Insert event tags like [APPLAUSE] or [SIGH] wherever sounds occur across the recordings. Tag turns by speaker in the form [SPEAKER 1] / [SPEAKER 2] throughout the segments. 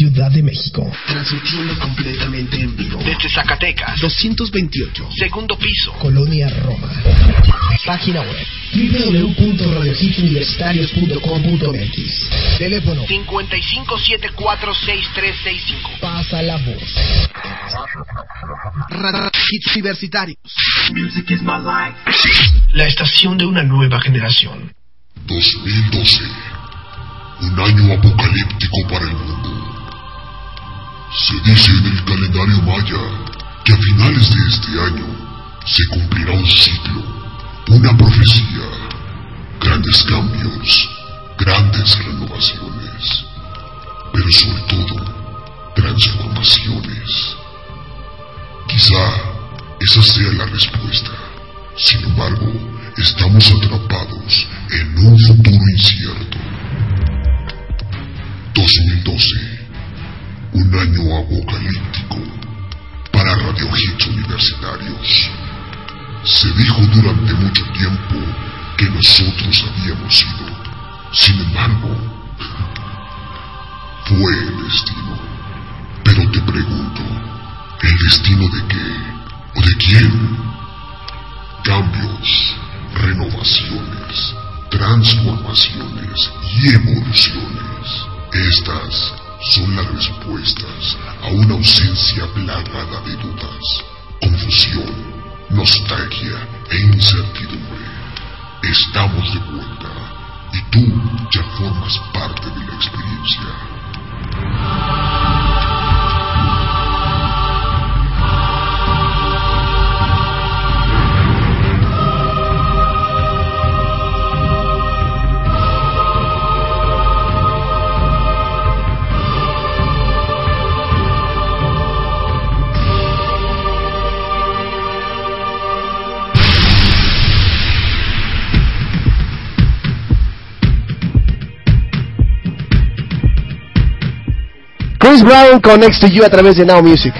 [SPEAKER 1] Ciudad de México.
[SPEAKER 2] Transmitiendo completamente en vivo. Desde Zacatecas. 228. Segundo piso.
[SPEAKER 1] Colonia Roma. Página web www.radiohitsuniversitarios.com.mx Teléfono
[SPEAKER 2] 55746365.
[SPEAKER 1] Pasa la voz.
[SPEAKER 2] Radio Hits Universitarios. Music is my life. La estación de una nueva generación.
[SPEAKER 3] 2012. Un año apocalíptico para el mundo. Se dice en el calendario maya que a finales de este año se cumplirá un ciclo, una profecía, grandes cambios, grandes renovaciones, pero sobre todo transformaciones. Quizá esa sea la respuesta. Sin embargo, estamos atrapados en un futuro incierto. 2012 un año apocalíptico para Radio Hits Universitarios. Se dijo durante mucho tiempo que nosotros habíamos sido. Sin embargo, fue el destino. Pero te pregunto, ¿el destino de qué? ¿O de quién? Cambios, renovaciones, transformaciones y evoluciones. Estas son las respuestas a una ausencia plagada de dudas, confusión, nostalgia e incertidumbre. Estamos de vuelta y tú ya formas parte de la experiencia.
[SPEAKER 4] Chris Brown connects to you a través de Now Music.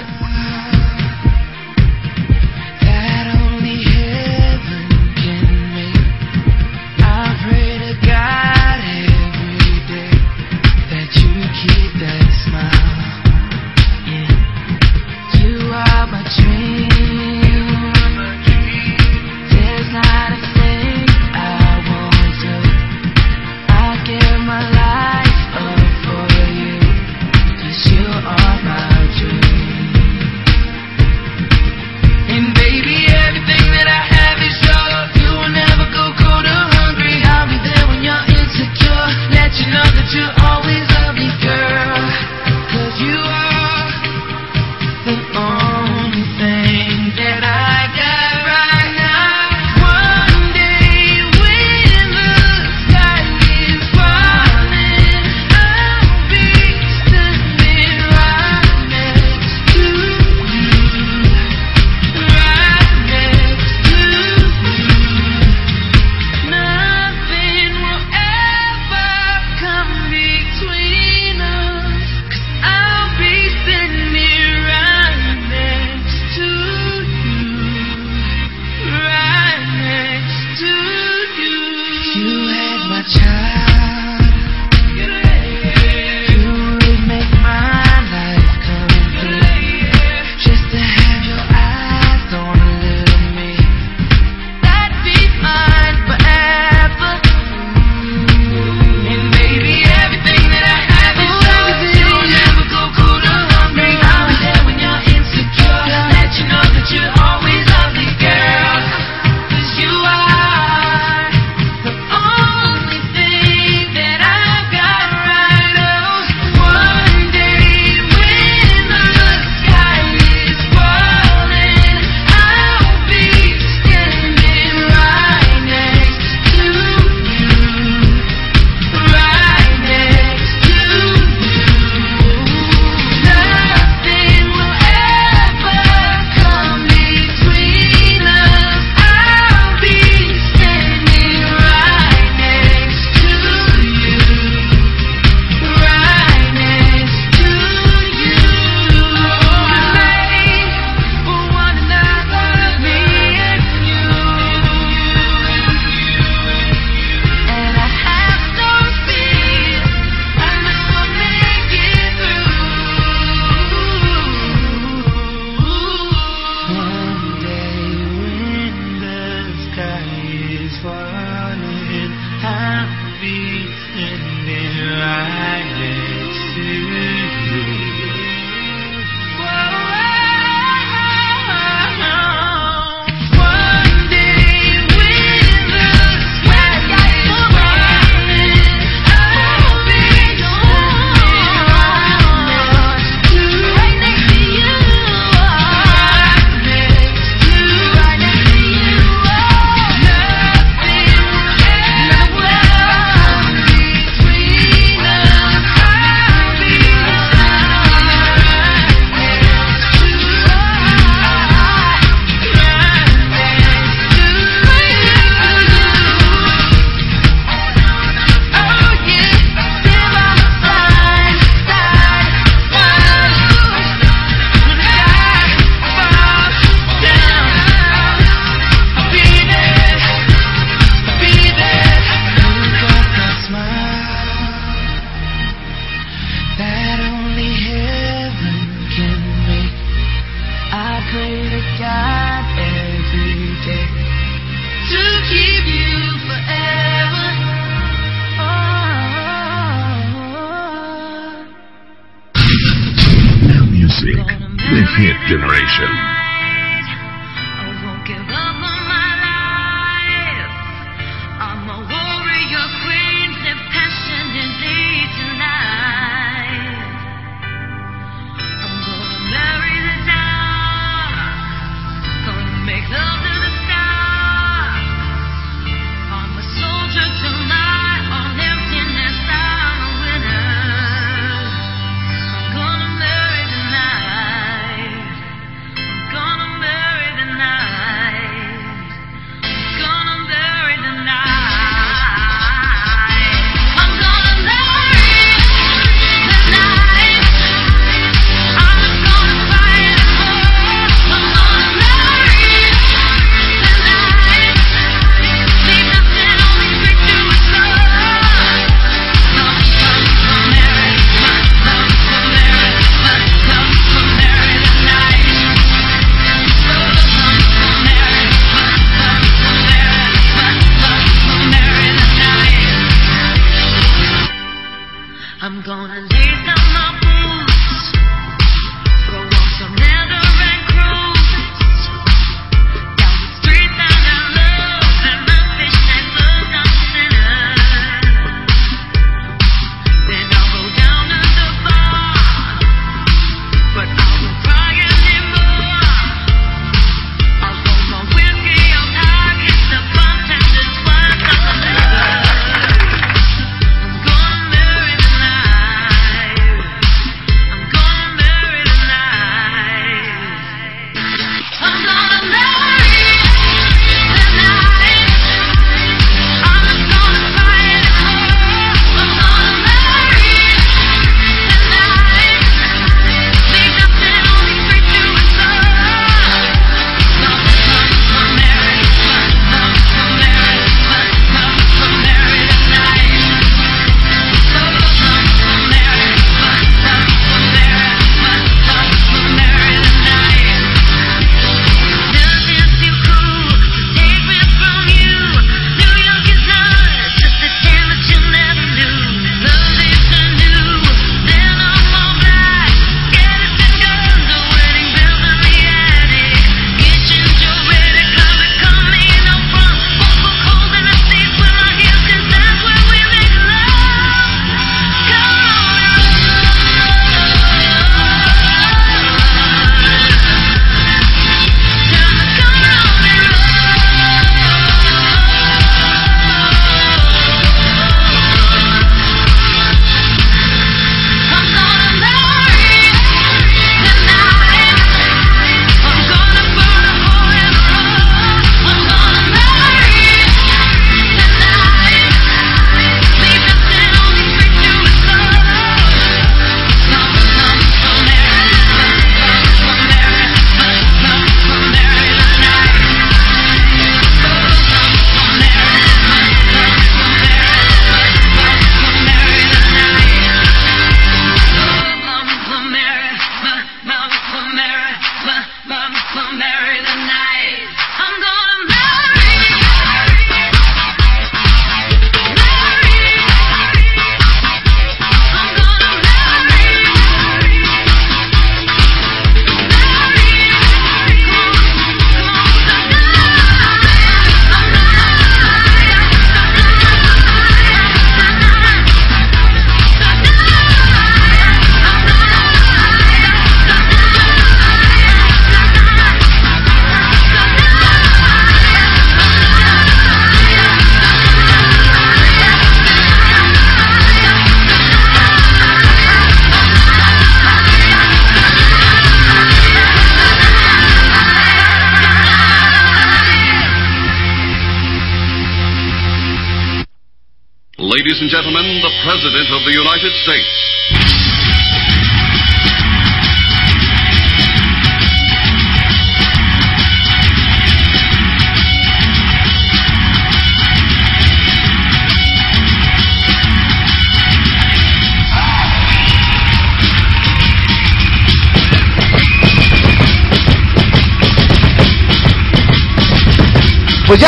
[SPEAKER 5] Hit generation.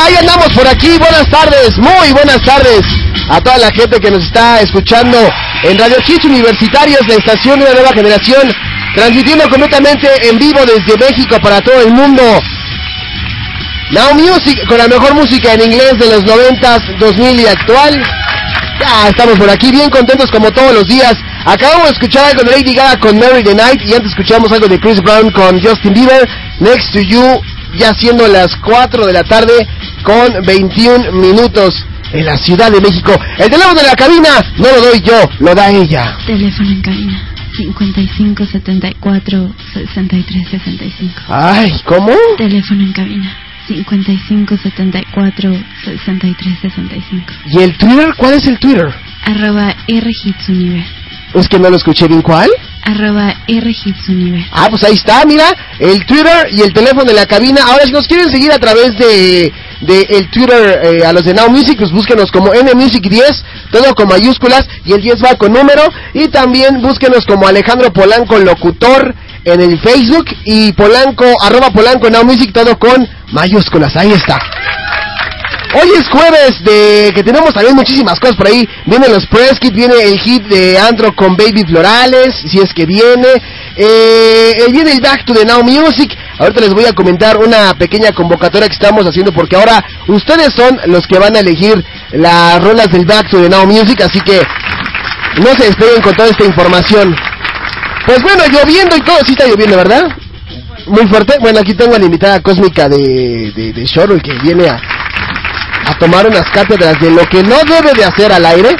[SPEAKER 4] Ahí andamos por aquí. Buenas tardes, muy buenas tardes a toda la gente que nos está escuchando en Radio Hits Universitarios, la estación de la nueva generación transmitiendo completamente en vivo desde México para todo el mundo. Now Music, con la mejor música en inglés de los 90s, 2000 y actual. Ya estamos por aquí bien contentos como todos los días. Acabamos de escuchar algo de Lady Gaga con Mary the Night y antes escuchamos algo de Chris Brown con Justin Bieber. Next to You, ya siendo las 4 de la tarde con 21 minutos en la Ciudad de México. El teléfono de la cabina no lo doy yo, lo da ella.
[SPEAKER 6] Teléfono en cabina 55 74 63 65.
[SPEAKER 4] Ay, ¿cómo?
[SPEAKER 6] Teléfono en cabina 55 74 63 65.
[SPEAKER 4] ¿Y el Twitter? ¿Cuál es el Twitter?
[SPEAKER 6] Arroba R.
[SPEAKER 4] Es que no lo escuché bien, ¿cuál?
[SPEAKER 6] Arroba R Hits Universe.
[SPEAKER 4] Ah, pues ahí está, mira, el Twitter y el teléfono de la cabina. Ahora, si nos quieren seguir a través de, de el Twitter eh, a los de Now Music, pues búsquenos como N Music 10, todo con mayúsculas, y el 10 va con número. Y también búsquenos como Alejandro Polanco Locutor en el Facebook y Polanco, arroba Polanco Now Music, todo con mayúsculas. Ahí está. Hoy es jueves de que tenemos también muchísimas cosas por ahí. Vienen los press viene el hit de Andro con Baby Florales, si es que viene. Eh, viene el Back to the Now Music. Ahorita les voy a comentar una pequeña convocatoria que estamos haciendo porque ahora ustedes son los que van a elegir las rolas del Back to the Now Music, así que no se despeguen con toda esta información. Pues bueno, lloviendo y todo, sí está lloviendo, ¿verdad? Muy fuerte. Bueno, aquí tengo a la invitada cósmica de, de, de que viene a, a tomar unas cátedras de lo que no debe de hacer al aire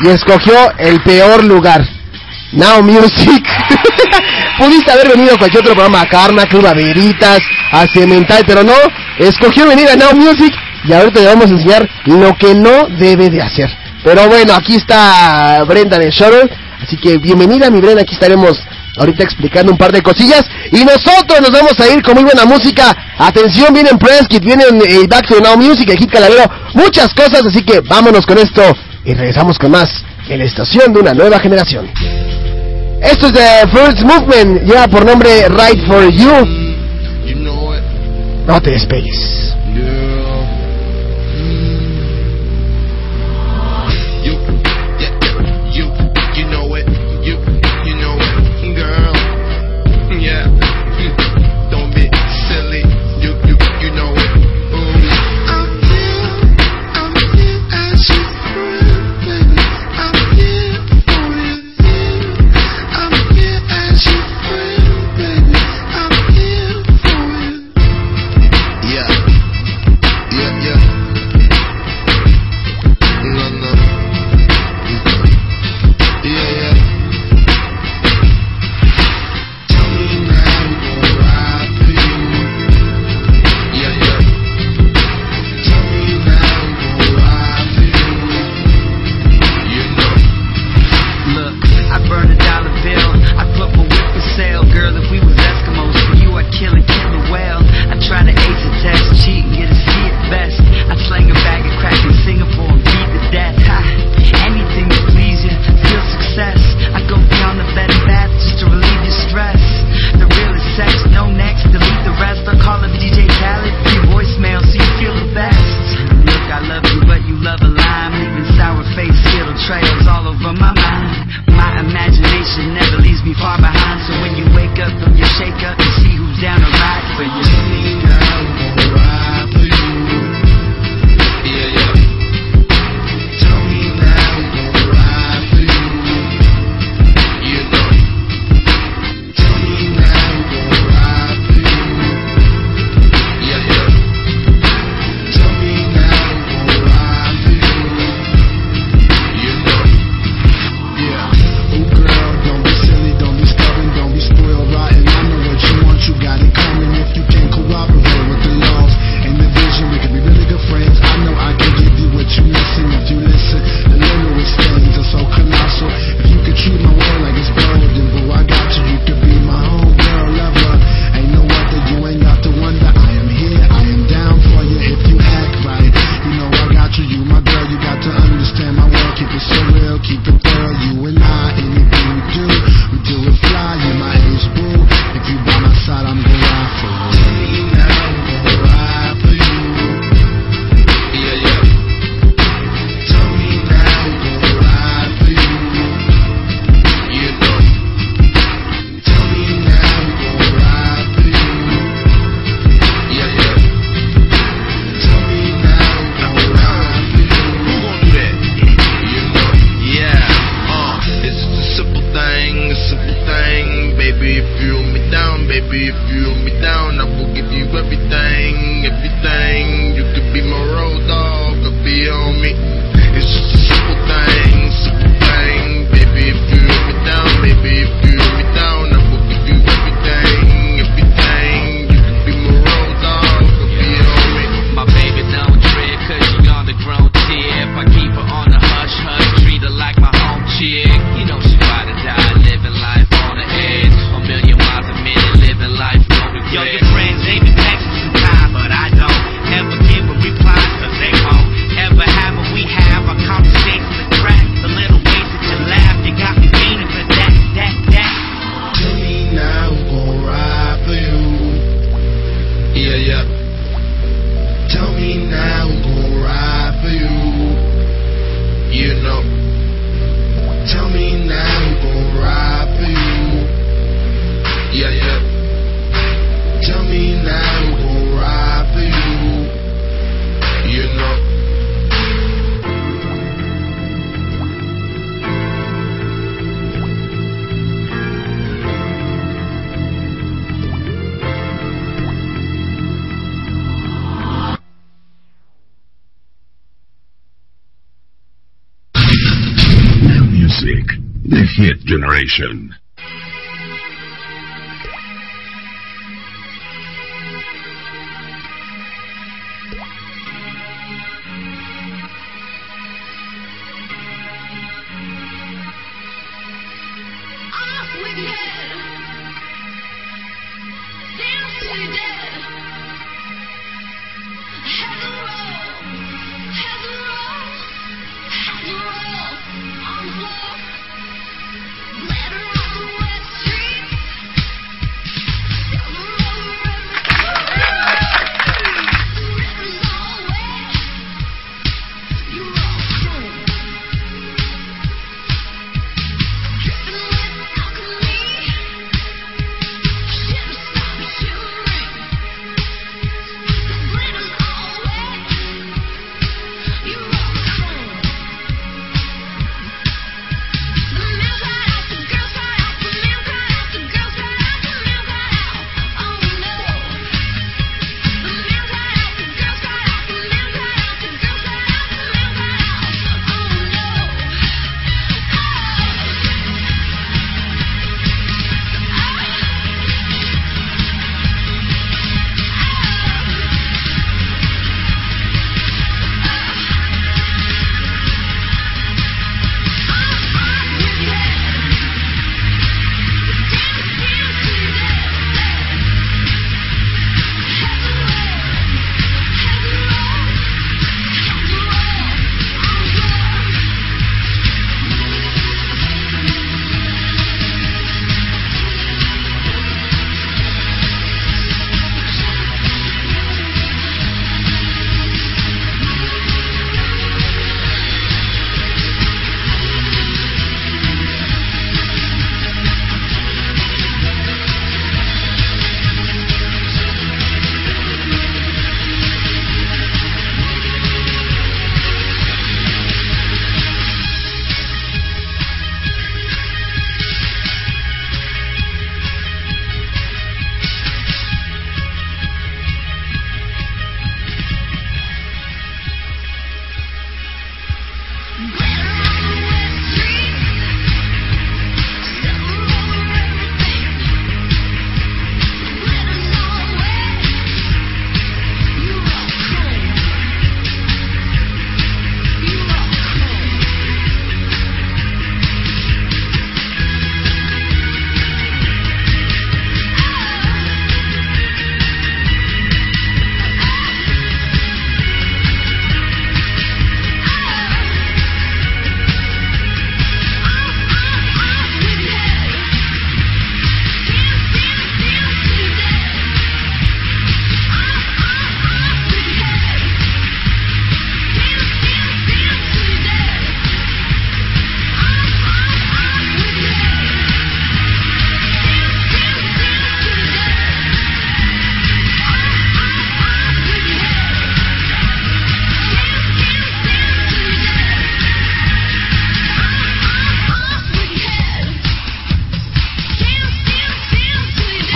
[SPEAKER 4] y escogió el peor lugar. Now Music. [LAUGHS] Pudiste haber venido a cualquier otro programa, a Karma, Club Veritas, a Cemental, pero no, escogió venir a Now Music y ahorita le vamos a enseñar lo que no debe de hacer. Pero bueno, aquí está Brenda de Shuttle, así que bienvenida mi Brenda, aquí estaremos ahorita explicando un par de cosillas y nosotros nos vamos a ir con muy buena música. Atención, vienen Press Kit, vienen el Back to Now Music, el Hit Calavero, muchas cosas, así que vámonos con esto y regresamos con más en la estación de una nueva generación. Esto es de First Movement, lleva por nombre Right for You. No te despegues.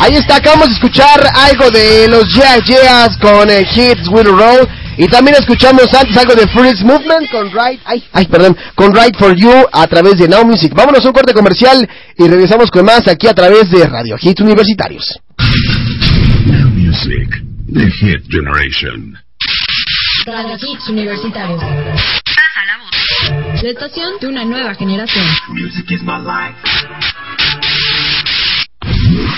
[SPEAKER 4] Ahí está, acabamos de escuchar algo de los Yeah Yeahs con eh, Hits Will Roll. Y también escuchamos antes algo de Freeze Movement con Right, ay, ay, perdón, con Right for You a través de Now Music. Vámonos a un corte comercial y regresamos con más aquí a través de Radio Hits Universitarios.
[SPEAKER 5] Now Music, the hit generation.
[SPEAKER 7] Radio Hits Universitarios. Pasa la voz. La estación de una nueva generación.
[SPEAKER 5] Music is my life.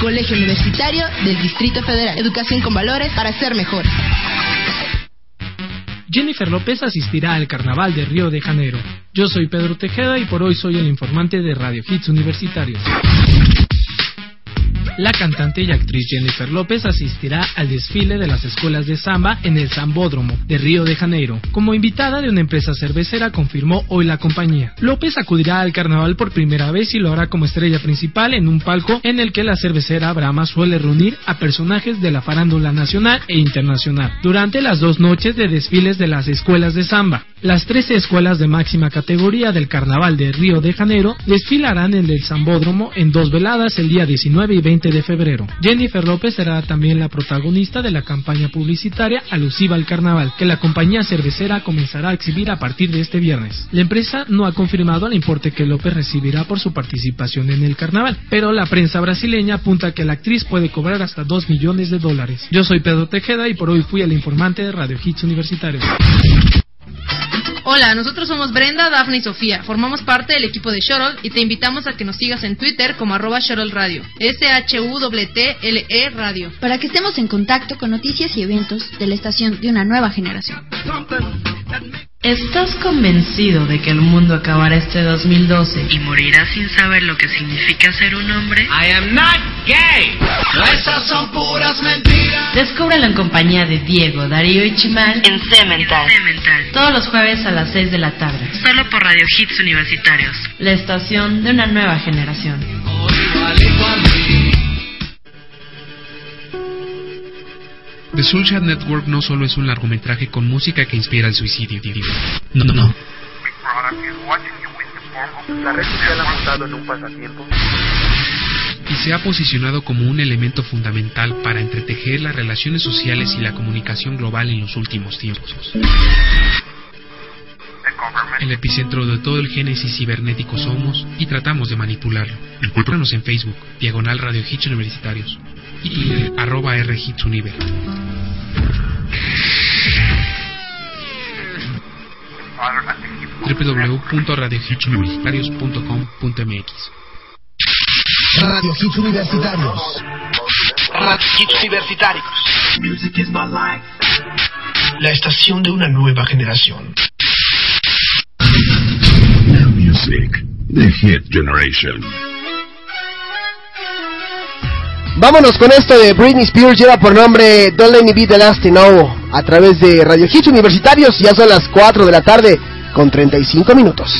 [SPEAKER 7] Colegio Universitario del Distrito Federal. Educación con valores para ser mejores.
[SPEAKER 8] Jennifer López asistirá al Carnaval de Río de Janeiro. Yo soy Pedro Tejeda y por hoy soy el informante de Radio Hits Universitarios. La cantante y actriz Jennifer López asistirá al desfile de las escuelas de samba en el Zambódromo de Río de Janeiro. Como invitada de una empresa cervecera, confirmó hoy la compañía. López acudirá al carnaval por primera vez y lo hará como estrella principal en un palco en el que la cervecera Brahma suele reunir a personajes de la farándula nacional e internacional durante las dos noches de desfiles de las escuelas de samba. Las 13 escuelas de máxima categoría del Carnaval de Río de Janeiro desfilarán en el Zambódromo en dos veladas el día 19 y 20 de febrero. Jennifer López será también la protagonista de la campaña publicitaria alusiva al carnaval, que la compañía cervecera comenzará a exhibir a partir de este viernes. La empresa no ha confirmado el importe que López recibirá por su participación en el carnaval, pero la prensa brasileña apunta que la actriz puede cobrar hasta 2 millones de dólares. Yo soy Pedro Tejeda y por hoy fui el informante de Radio Hits Universitarios.
[SPEAKER 9] Hola, nosotros somos Brenda, Dafne y Sofía. Formamos parte del equipo de Shuttle y te invitamos a que nos sigas en Twitter como arroba Shuttle Radio. S-H-U-T-L-E Radio.
[SPEAKER 6] Para que estemos en contacto con noticias y eventos de la estación de una nueva generación.
[SPEAKER 10] ¿Estás convencido de que el mundo acabará este 2012 y morirás sin saber lo que significa ser un hombre?
[SPEAKER 11] I am not gay. Esas son puras mentiras.
[SPEAKER 10] Descúbrelo en compañía de Diego, Darío y Chimal
[SPEAKER 12] en Cemental.
[SPEAKER 10] Todos los jueves a las 6 de la tarde. Solo por Radio Hits Universitarios. La estación de una nueva generación.
[SPEAKER 13] The Soulchat Network no solo es un largometraje con música que inspira el suicidio. No, no, no.
[SPEAKER 14] La red social ha montado en un pasatiempo.
[SPEAKER 13] Y se ha posicionado como un elemento fundamental para entretejer las relaciones sociales y la comunicación global en los últimos tiempos. El epicentro de todo el génesis cibernético somos y tratamos de manipularlo. Encuéntranos en Facebook, Diagonal Radio Hits Universitarios y arroba R Hits Univer. www.radiohitsuniversitarios.com.mx
[SPEAKER 1] Radio Hits Universitarios.
[SPEAKER 2] Radio Hits Universitarios.
[SPEAKER 5] Music is my life.
[SPEAKER 1] La estación de una nueva generación.
[SPEAKER 5] Now Music, the hit generation.
[SPEAKER 4] Vámonos con esto de Britney Spears, lleva por nombre Don't Let Me Be the Last to Know a través de Radio Hits Universitarios. Ya son las 4 de la tarde con 35 minutos.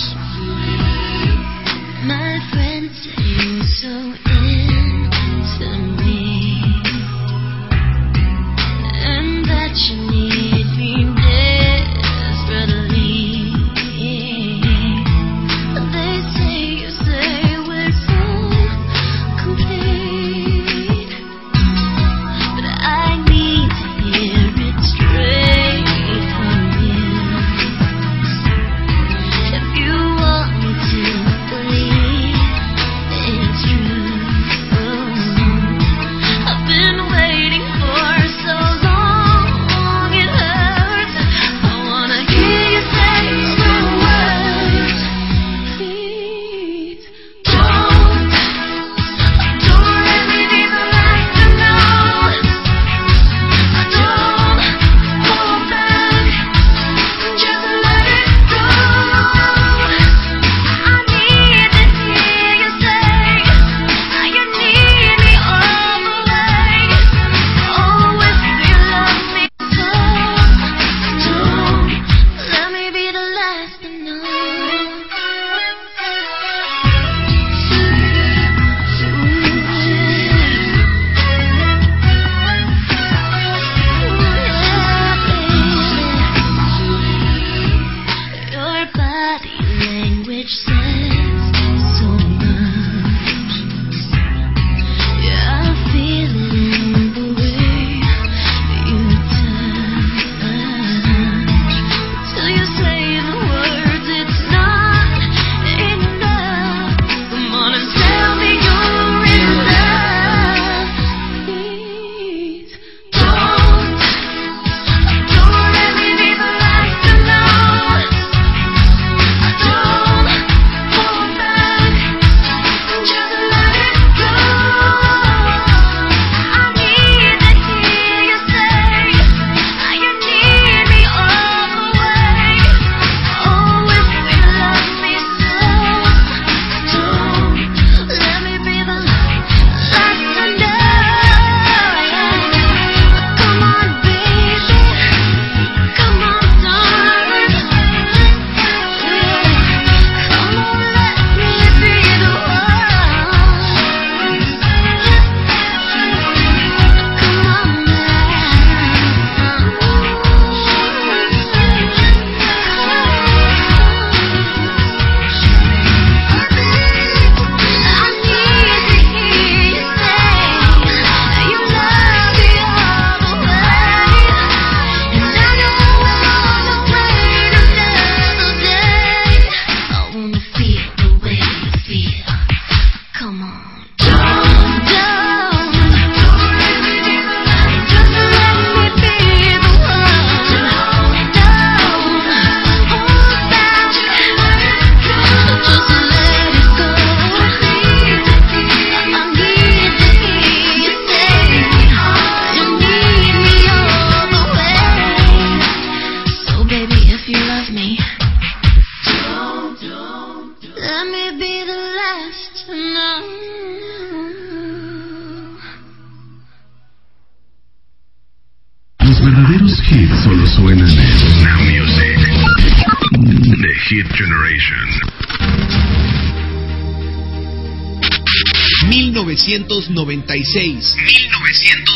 [SPEAKER 1] 1996.
[SPEAKER 2] 1996.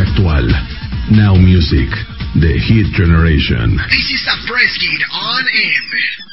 [SPEAKER 15] 2000 y actual. Now Music, The Hit Generation.
[SPEAKER 1] This is a press kit on M.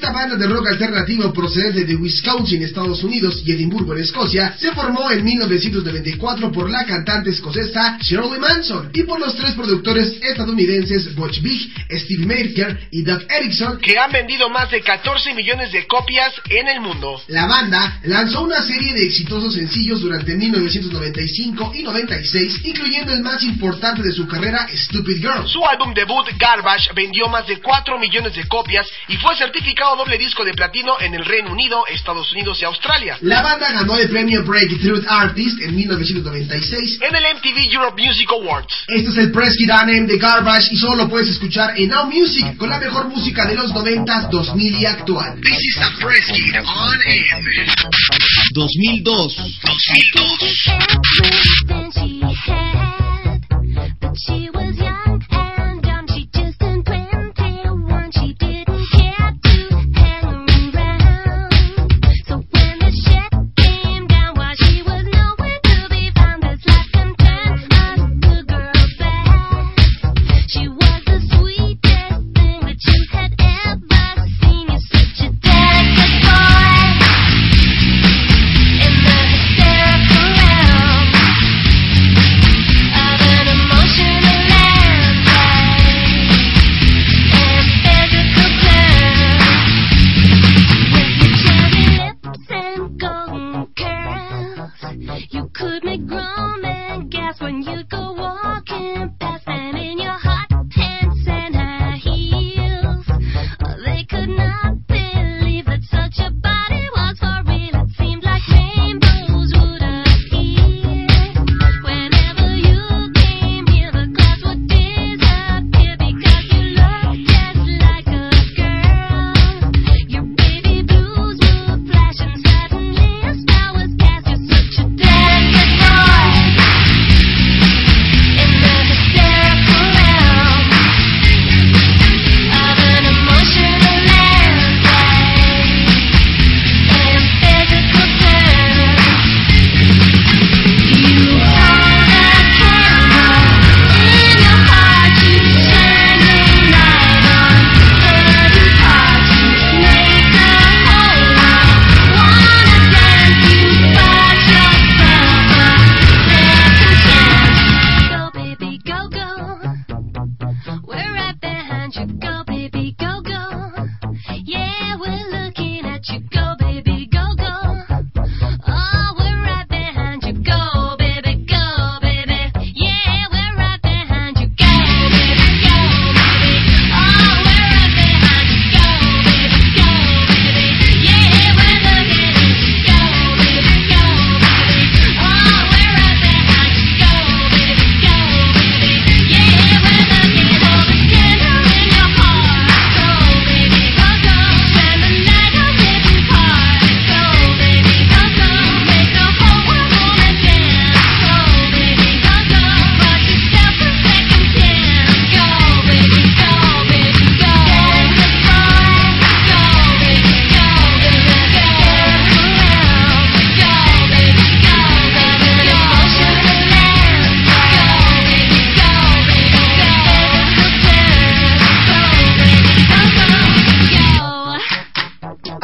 [SPEAKER 1] Esta banda de rock alternativo procedente de Wisconsin, Estados Unidos y Edimburgo, en Escocia, se formó en 1994 por la cantante escocesa Shirley Manson y por los tres productores estadounidenses Butch Vig, Steve Maker y Doug Erickson,
[SPEAKER 2] que han vendido más de 14 millones de copias en el mundo.
[SPEAKER 1] La banda lanzó una serie de exitosos sencillos durante 1995 y 96, incluyendo el más importante de su carrera, Stupid Girl.
[SPEAKER 2] Su álbum debut, Garbage, vendió más de 4 millones de copias y fue certificado doble disco de platino en el Reino Unido, Estados Unidos y Australia.
[SPEAKER 1] La banda ganó el premio Breakthrough Artist en 1996
[SPEAKER 2] en el MTV Europe Music Awards.
[SPEAKER 1] Este es el Press Kit Anem de Garbage y solo lo puedes escuchar en Now Music con la mejor música de los 90, 2000 y actual.
[SPEAKER 2] This is a Press Kit on M.
[SPEAKER 1] 2002.
[SPEAKER 5] 2002.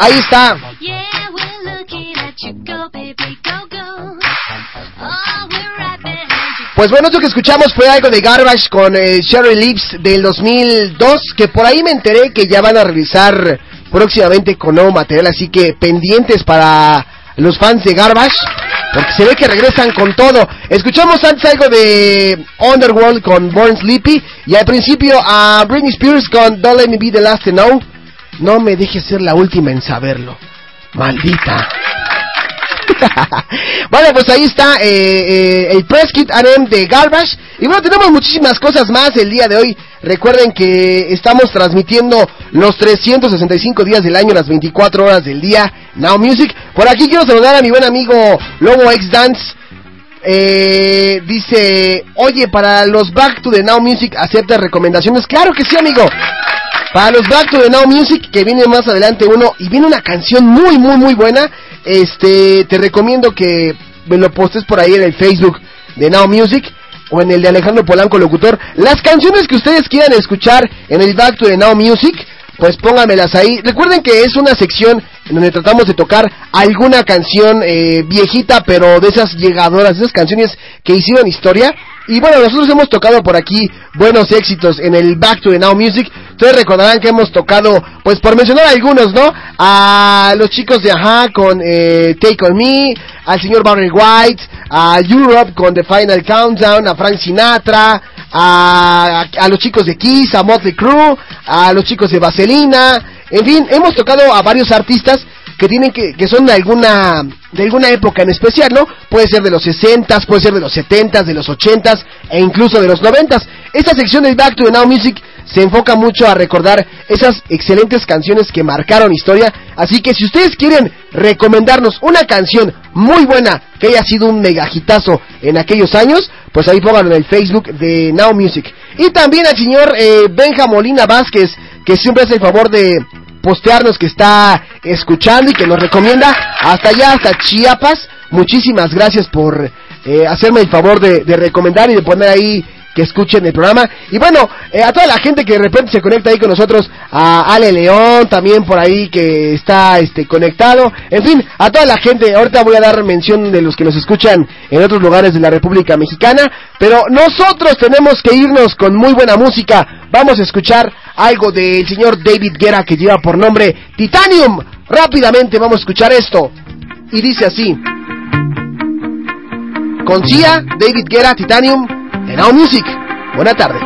[SPEAKER 16] Behind you.
[SPEAKER 4] Pues bueno, esto que escuchamos fue algo de Garbage con eh, Sherry Lips del 2002, que por ahí me enteré que ya van a realizar próximamente con nuevo material, así que pendientes para los fans de Garbage, porque se ve que regresan con todo. Escuchamos antes algo de Underworld con Born Sleepy, y al principio a Britney Spears con Don't Let Me Be the Last to Know. No me dejes ser la última en saberlo. Maldita. [LAUGHS] bueno, pues ahí está eh, eh, el Press Kit RM de Garbage. Y bueno, tenemos muchísimas cosas más el día de hoy. Recuerden que estamos transmitiendo los 365 días del año, las 24 horas del día. Now Music. Por aquí quiero saludar a mi buen amigo Lobo X Dance. Eh, dice, oye, para los Back to the Now Music, ¿aceptas recomendaciones? Claro que sí, amigo. Para los Back to the Now Music, que viene más adelante uno, y viene una canción muy, muy, muy buena. Este, te recomiendo que me lo postes por ahí en el Facebook de Now Music o en el de Alejandro Polanco Locutor. Las canciones que ustedes quieran escuchar en el Back to the Now Music, pues póngamelas ahí. Recuerden que es una sección en donde tratamos de tocar alguna canción eh, viejita, pero de esas llegadoras, de esas canciones que hicieron historia. Y bueno, nosotros hemos tocado por aquí buenos éxitos en el Back to the Now Music. Ustedes recordarán que hemos tocado, pues por mencionar algunos, ¿no? A los chicos de Aja con eh, Take On Me, al señor Barry White, a Europe con The Final Countdown, a Frank Sinatra, a, a los chicos de Kiss, a Motley Crue, a los chicos de Vaselina. En fin, hemos tocado a varios artistas que tienen que, que son de alguna, de alguna época en especial, ¿no? Puede ser de los 60 puede ser de los 70 de los 80 e incluso de los 90 Esta sección del Back to the Now Music se enfoca mucho a recordar esas excelentes canciones que marcaron historia. Así que si ustedes quieren recomendarnos una canción muy buena que haya sido un megajitazo en aquellos años, pues ahí pónganlo en el Facebook de Now Music. Y también al señor eh, Benja Vázquez, que siempre hace el favor de postearnos que está escuchando y que nos recomienda hasta allá, hasta Chiapas. Muchísimas gracias por eh, hacerme el favor de, de recomendar y de poner ahí que escuchen el programa. Y bueno, eh, a toda la gente que de repente se conecta ahí con nosotros, a Ale León también por ahí que está este conectado. En fin, a toda la gente, ahorita voy a dar mención de los que nos escuchan en otros lugares de la República Mexicana, pero nosotros tenemos que irnos con muy buena música. Vamos a escuchar algo del señor David Guerra que lleva por nombre Titanium. Rápidamente vamos a escuchar esto. Y dice así. Con Cia, David Guerra, Titanium, en Now Music. Buena tarde.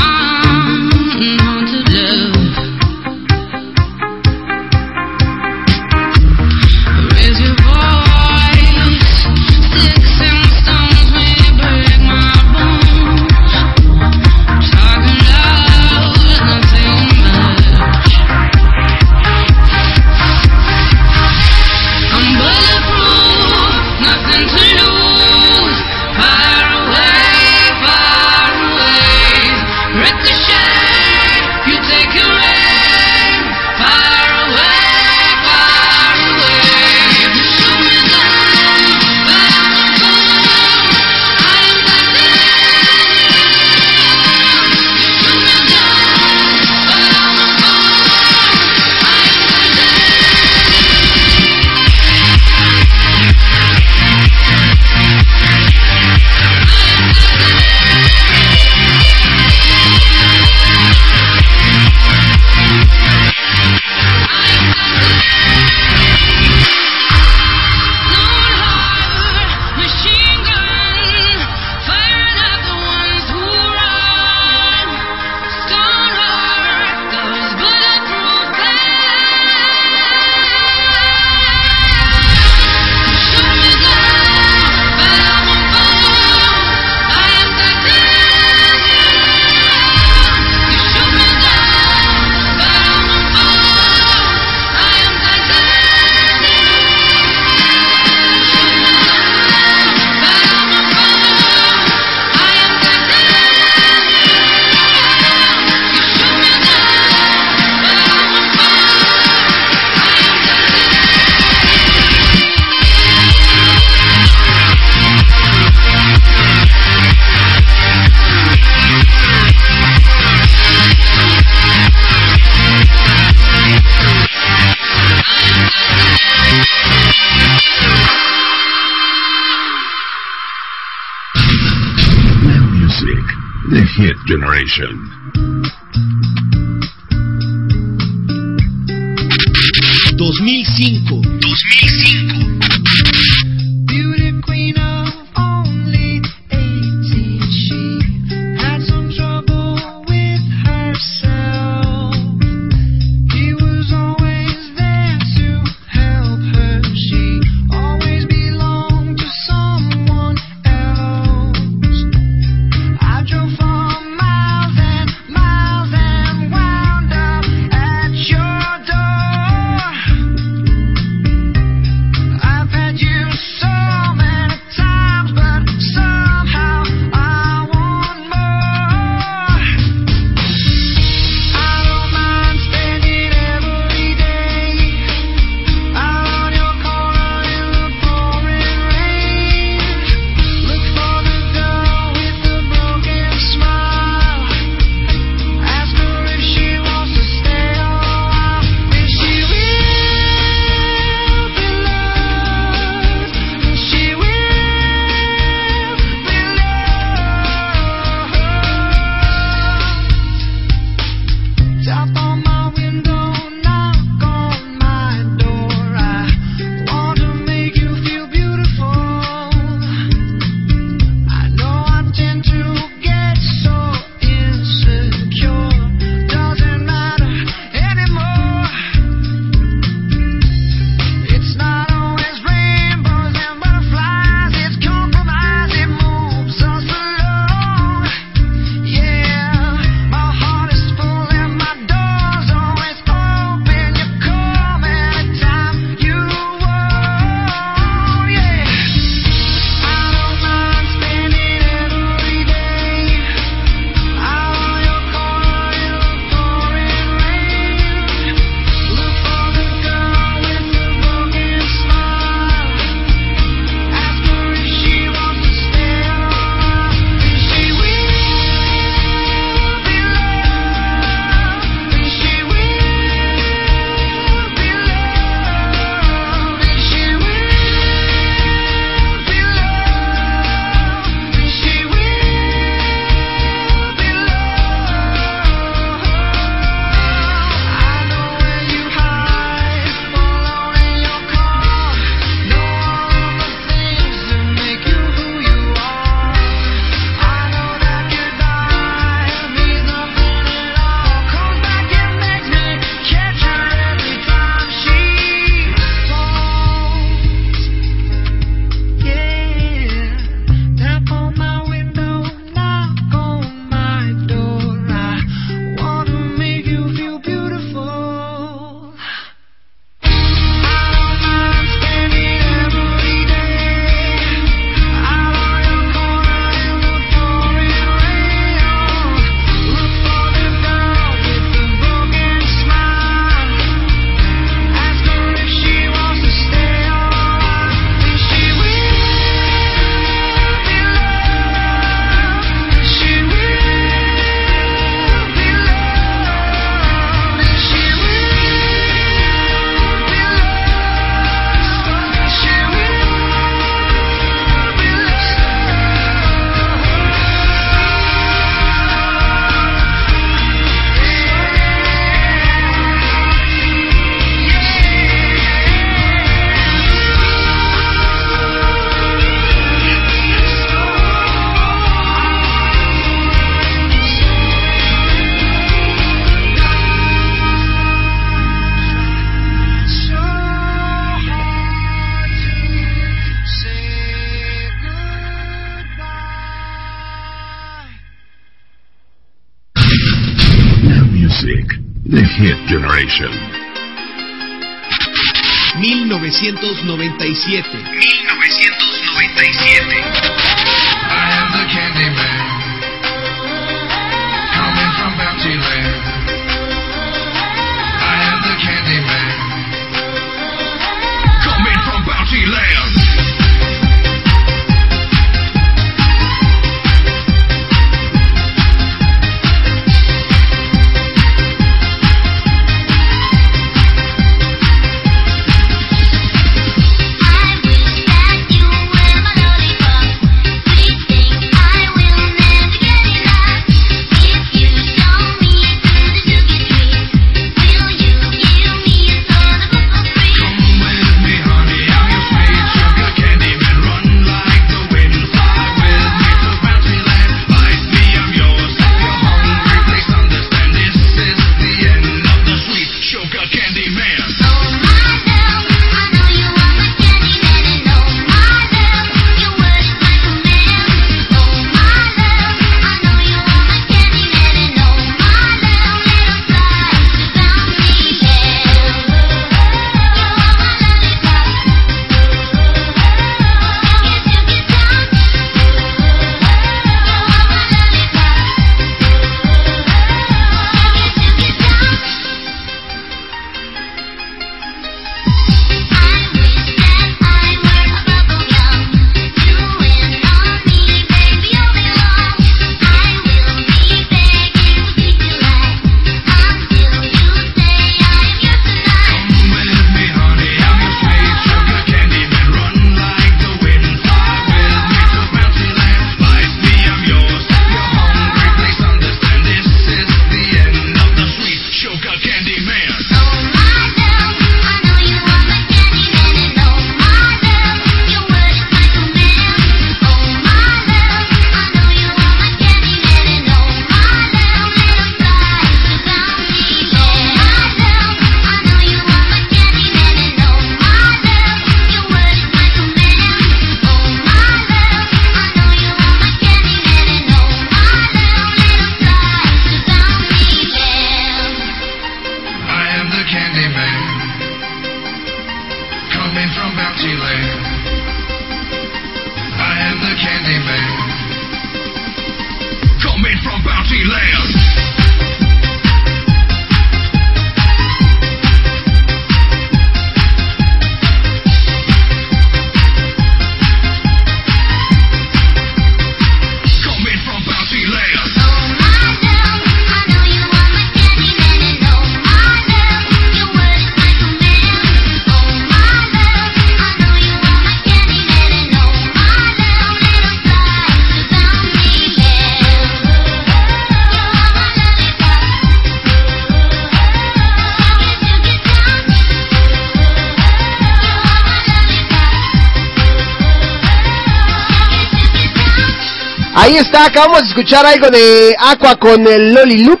[SPEAKER 4] Está, acabamos de escuchar algo de Aqua con el Loli Loop.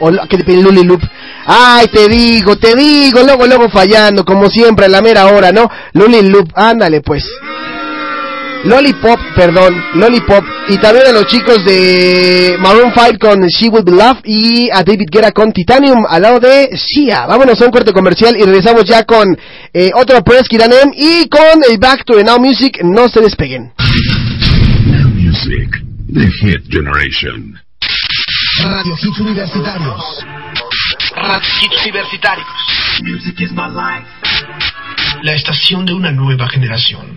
[SPEAKER 4] O ¿qué te pide Loli Loop? Ay, te digo, te digo, luego, luego fallando, como siempre, a la mera hora, ¿no? Loli Loop, ándale pues. Lollipop, perdón, Lollipop. Y también a los chicos de Maroon 5 con She Will Be Loved y a David Guerra con Titanium al lado de Sia. Vámonos a un corte comercial y regresamos ya con eh, otro Press Kiranem y con el Back to the Now Music. No se despeguen.
[SPEAKER 5] Now Music, The Hit Generation.
[SPEAKER 1] Radio Hits Universitarios.
[SPEAKER 2] Radio Hits Universitarios.
[SPEAKER 1] Music is my life. La estación de una nueva generación.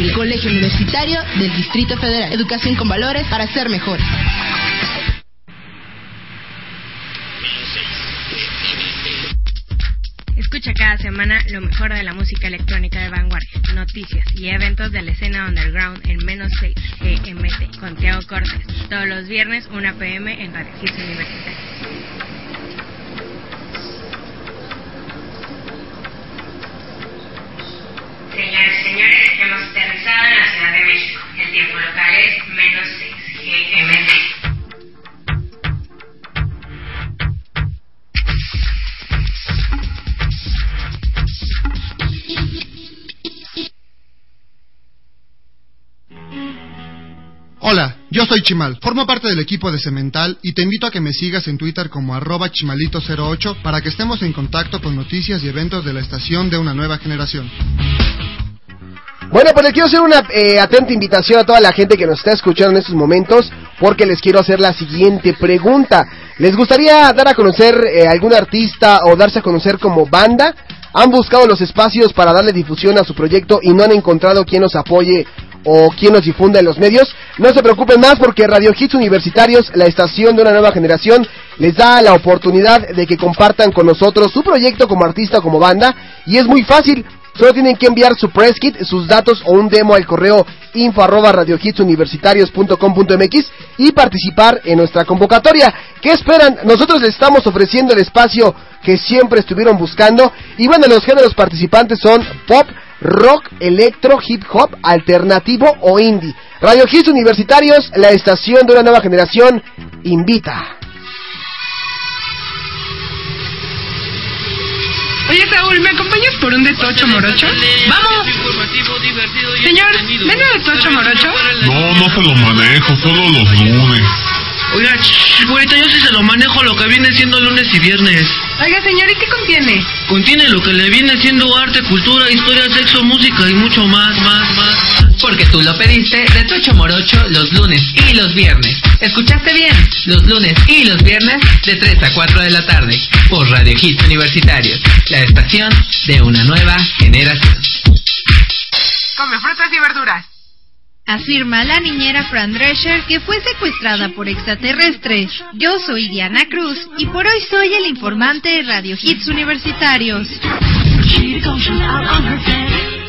[SPEAKER 7] Colegio Universitario del Distrito Federal. Educación con valores para ser mejores.
[SPEAKER 17] Escucha cada semana lo mejor de la música electrónica de vanguardia, noticias y eventos de la escena underground en menos 6 GMT con Tiago Cortés. Todos los viernes 1 pm en Radio Hits
[SPEAKER 18] soy Chimal, formo parte del equipo de Cemental y te invito a que me sigas en Twitter como arroba chimalito08 para que estemos en contacto con noticias y eventos de la estación de una nueva generación.
[SPEAKER 4] Bueno, pues les quiero hacer una eh, atenta invitación a toda la gente que nos está escuchando en estos momentos, porque les quiero hacer la siguiente pregunta. ¿Les gustaría dar a conocer eh, algún artista o darse a conocer como banda? ¿Han buscado los espacios para darle difusión a su proyecto y no han encontrado quien los apoye o quien los difunda en los medios? No se preocupen más porque Radio Hits Universitarios, la estación de una nueva generación, les da la oportunidad de que compartan con nosotros su proyecto como artista o como banda y es muy fácil. Solo tienen que enviar su press kit, sus datos o un demo al correo info arroba y participar en nuestra convocatoria. ¿Qué esperan? Nosotros les estamos ofreciendo el espacio que siempre estuvieron buscando y bueno, los géneros participantes son pop, rock, electro, hip hop, alternativo o indie. Radio Hits Universitarios, la estación de una nueva generación, invita.
[SPEAKER 19] Oye, Saúl, ¿me acompañas por un de tocho morocho? ¡Vamos! Señor, ¿vende de tocho morocho?
[SPEAKER 3] No, no se lo manejo, solo los lunes.
[SPEAKER 20] Oiga, ch, güerita, yo sí se lo manejo lo que viene siendo lunes y viernes.
[SPEAKER 19] Oiga, señor, ¿y qué contiene?
[SPEAKER 20] Contiene lo que le viene siendo arte, cultura, historia, sexo, música y mucho más, más, más.
[SPEAKER 21] Porque tú lo pediste de Tocho Morocho los lunes y los viernes. ¿Escuchaste bien? Los lunes y los viernes de 3 a 4 de la tarde por Radio Hits Universitarios, la estación de una nueva generación.
[SPEAKER 19] Come frutas y verduras.
[SPEAKER 6] Afirma la niñera Fran Drescher que fue secuestrada por extraterrestres. Yo soy Diana Cruz y por hoy soy el informante de Radio Hits Universitarios.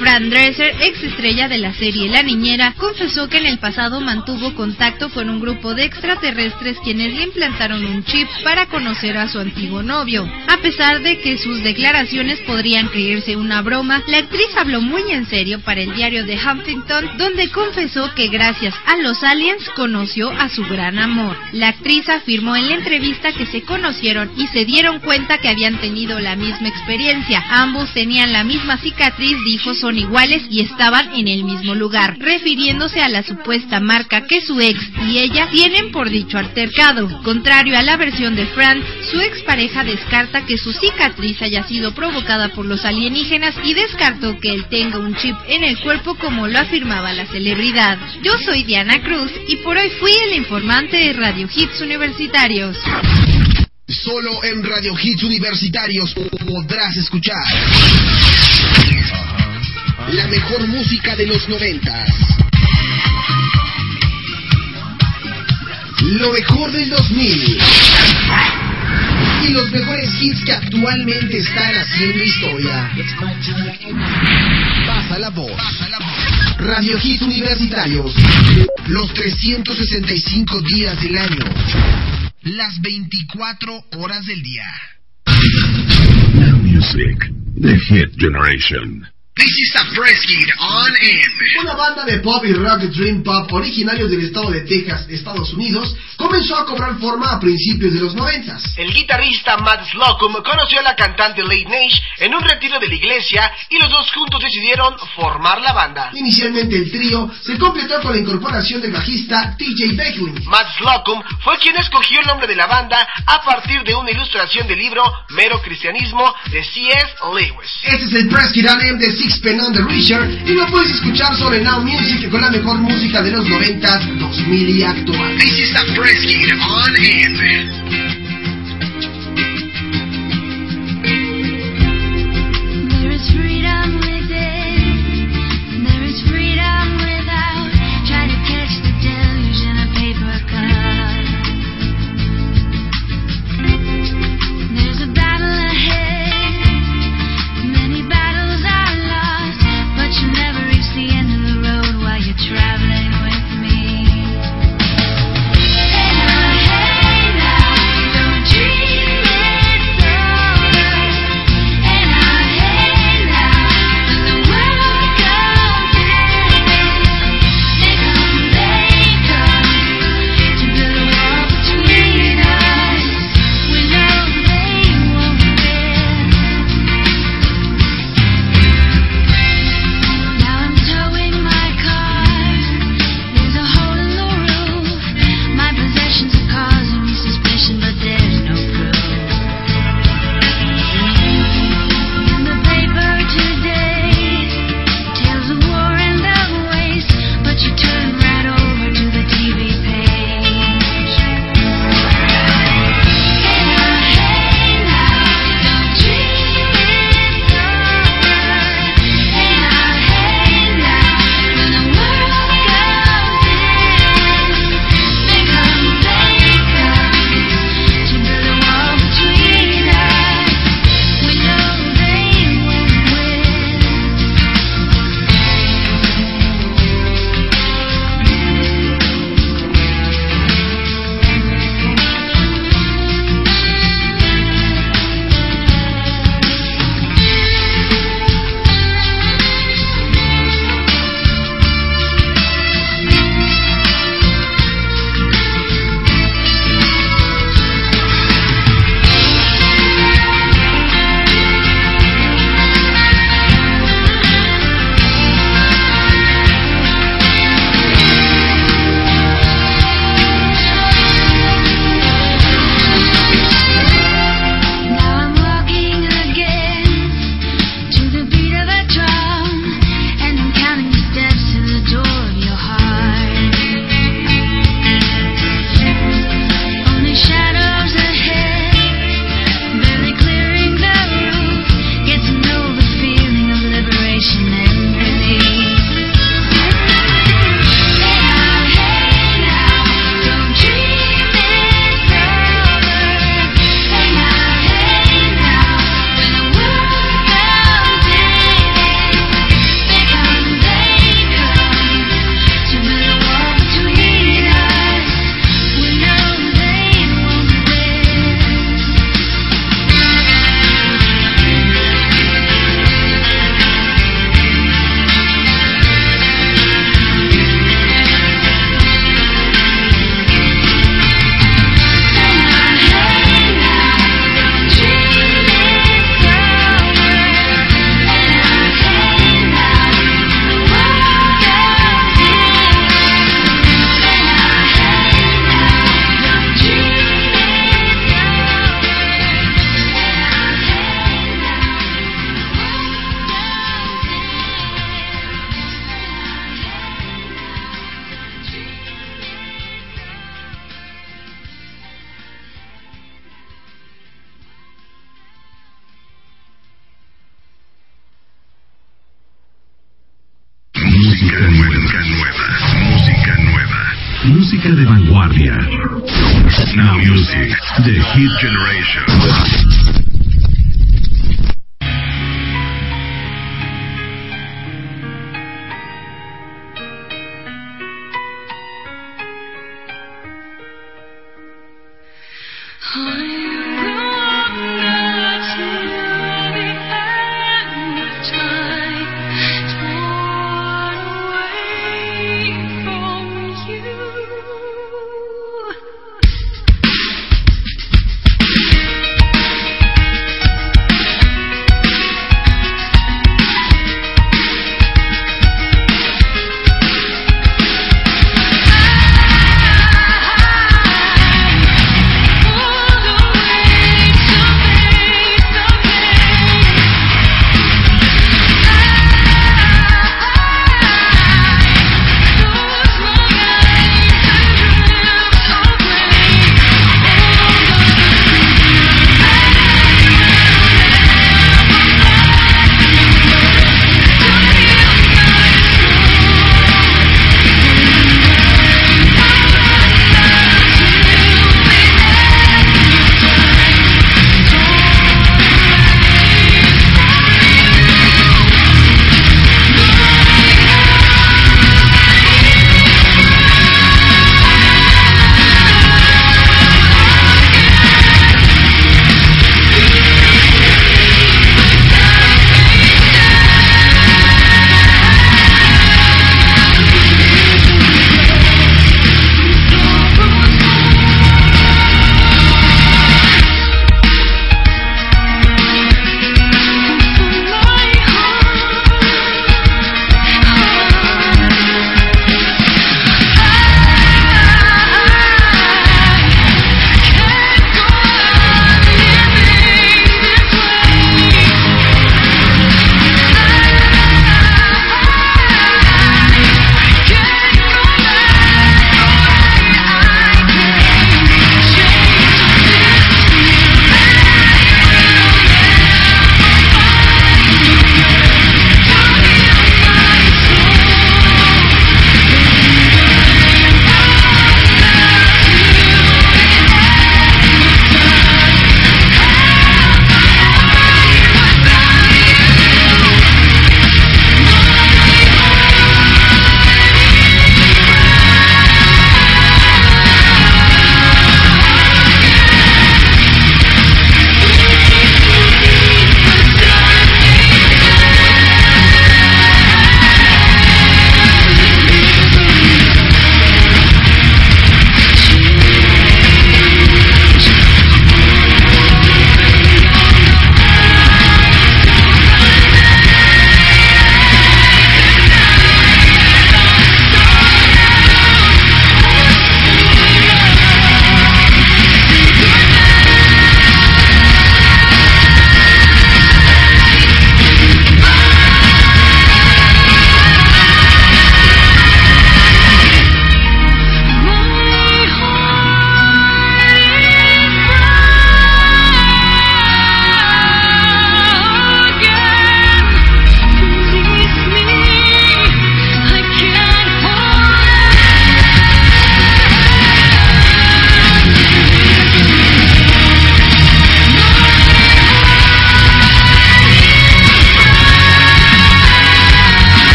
[SPEAKER 6] Fran Dresser, ex estrella de la serie La Niñera, confesó que en el pasado mantuvo contacto con un grupo de extraterrestres quienes le implantaron un chip para conocer a su antiguo novio. A pesar de que sus declaraciones podrían creerse una broma, la actriz habló muy en serio para el diario de Huffington, donde confesó que gracias a los aliens conoció a su gran amor. La actriz afirmó en la entrevista que se conocieron y se dieron cuenta que habían tenido la misma experiencia. Ambos tenían la misma cicatriz, dijo, iguales y estaban en el mismo lugar, refiriéndose a la supuesta marca que su ex y ella tienen por dicho altercado. Contrario a la versión de Fran, su expareja descarta que su cicatriz haya sido provocada por los alienígenas y descartó que él tenga un chip en el cuerpo como lo afirmaba la celebridad. Yo soy Diana Cruz y por hoy fui el informante de Radio Hits Universitarios.
[SPEAKER 1] Solo en Radio Hits Universitarios podrás escuchar la mejor música de los noventas. Lo mejor del 2000. Y los mejores hits que actualmente están haciendo historia. Pasa la voz. Radio Hits Universitarios. Los 365 días del año. Las 24 horas del día.
[SPEAKER 5] Music, the hit generation.
[SPEAKER 1] This is a press hit on M. Una banda de pop y rock dream pop originarios del estado de Texas, Estados Unidos, comenzó a cobrar forma a principios de los noventas.
[SPEAKER 2] El guitarrista Matt Slocum conoció a la cantante Late Nash en un retiro de la iglesia y los dos juntos decidieron formar la banda.
[SPEAKER 1] Inicialmente el trío se completó con la incorporación del bajista TJ Becklin.
[SPEAKER 2] Matt Slocum fue quien escogió el nombre de la banda a partir de una ilustración del libro Mero Cristianismo de C.S. Lewis.
[SPEAKER 1] Este es el press hit on M de On the Richard y lo puedes escuchar sobre Now Music con la mejor música de los 90, 2000 y actual.
[SPEAKER 2] This is the hit on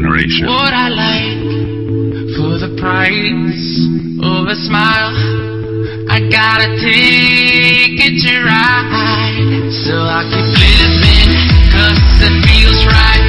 [SPEAKER 15] Generation.
[SPEAKER 20] what I like for the price of a smile. I gotta take it to ride. So I keep living, cause it feels right.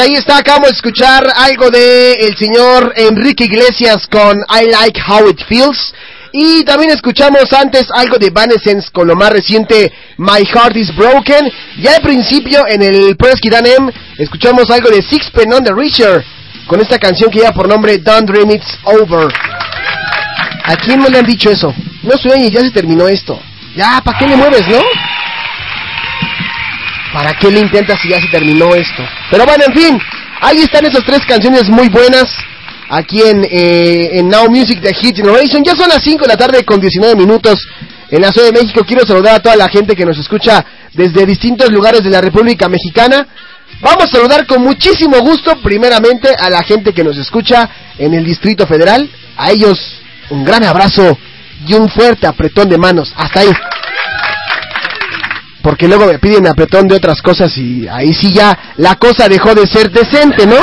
[SPEAKER 4] Ahí está, acabamos de escuchar algo de el señor Enrique Iglesias con I Like How It Feels. Y también escuchamos antes algo de Evanescence con lo más reciente My Heart Is Broken. Ya al principio en el Press Kid M escuchamos algo de Sixpence on the Richer con esta canción que lleva por nombre Don't Dream It's Over. ¿A quién no le han dicho eso? No sueñes, ya se terminó esto. Ya, ¿para qué le mueves, no? ¿Para qué le intentas si ya se terminó esto? Pero bueno, en fin, ahí están esas tres canciones muy buenas. Aquí en, eh, en Now Music de Hit Generation. Ya son las 5 de la tarde con 19 minutos en la Ciudad de México. Quiero saludar a toda la gente que nos escucha desde distintos lugares de la República Mexicana. Vamos a saludar con muchísimo gusto, primeramente, a la gente que nos escucha en el Distrito Federal. A ellos, un gran abrazo y un fuerte apretón de manos. Hasta ahí porque luego me piden apretón de otras cosas y ahí sí ya la cosa dejó de ser decente, ¿no?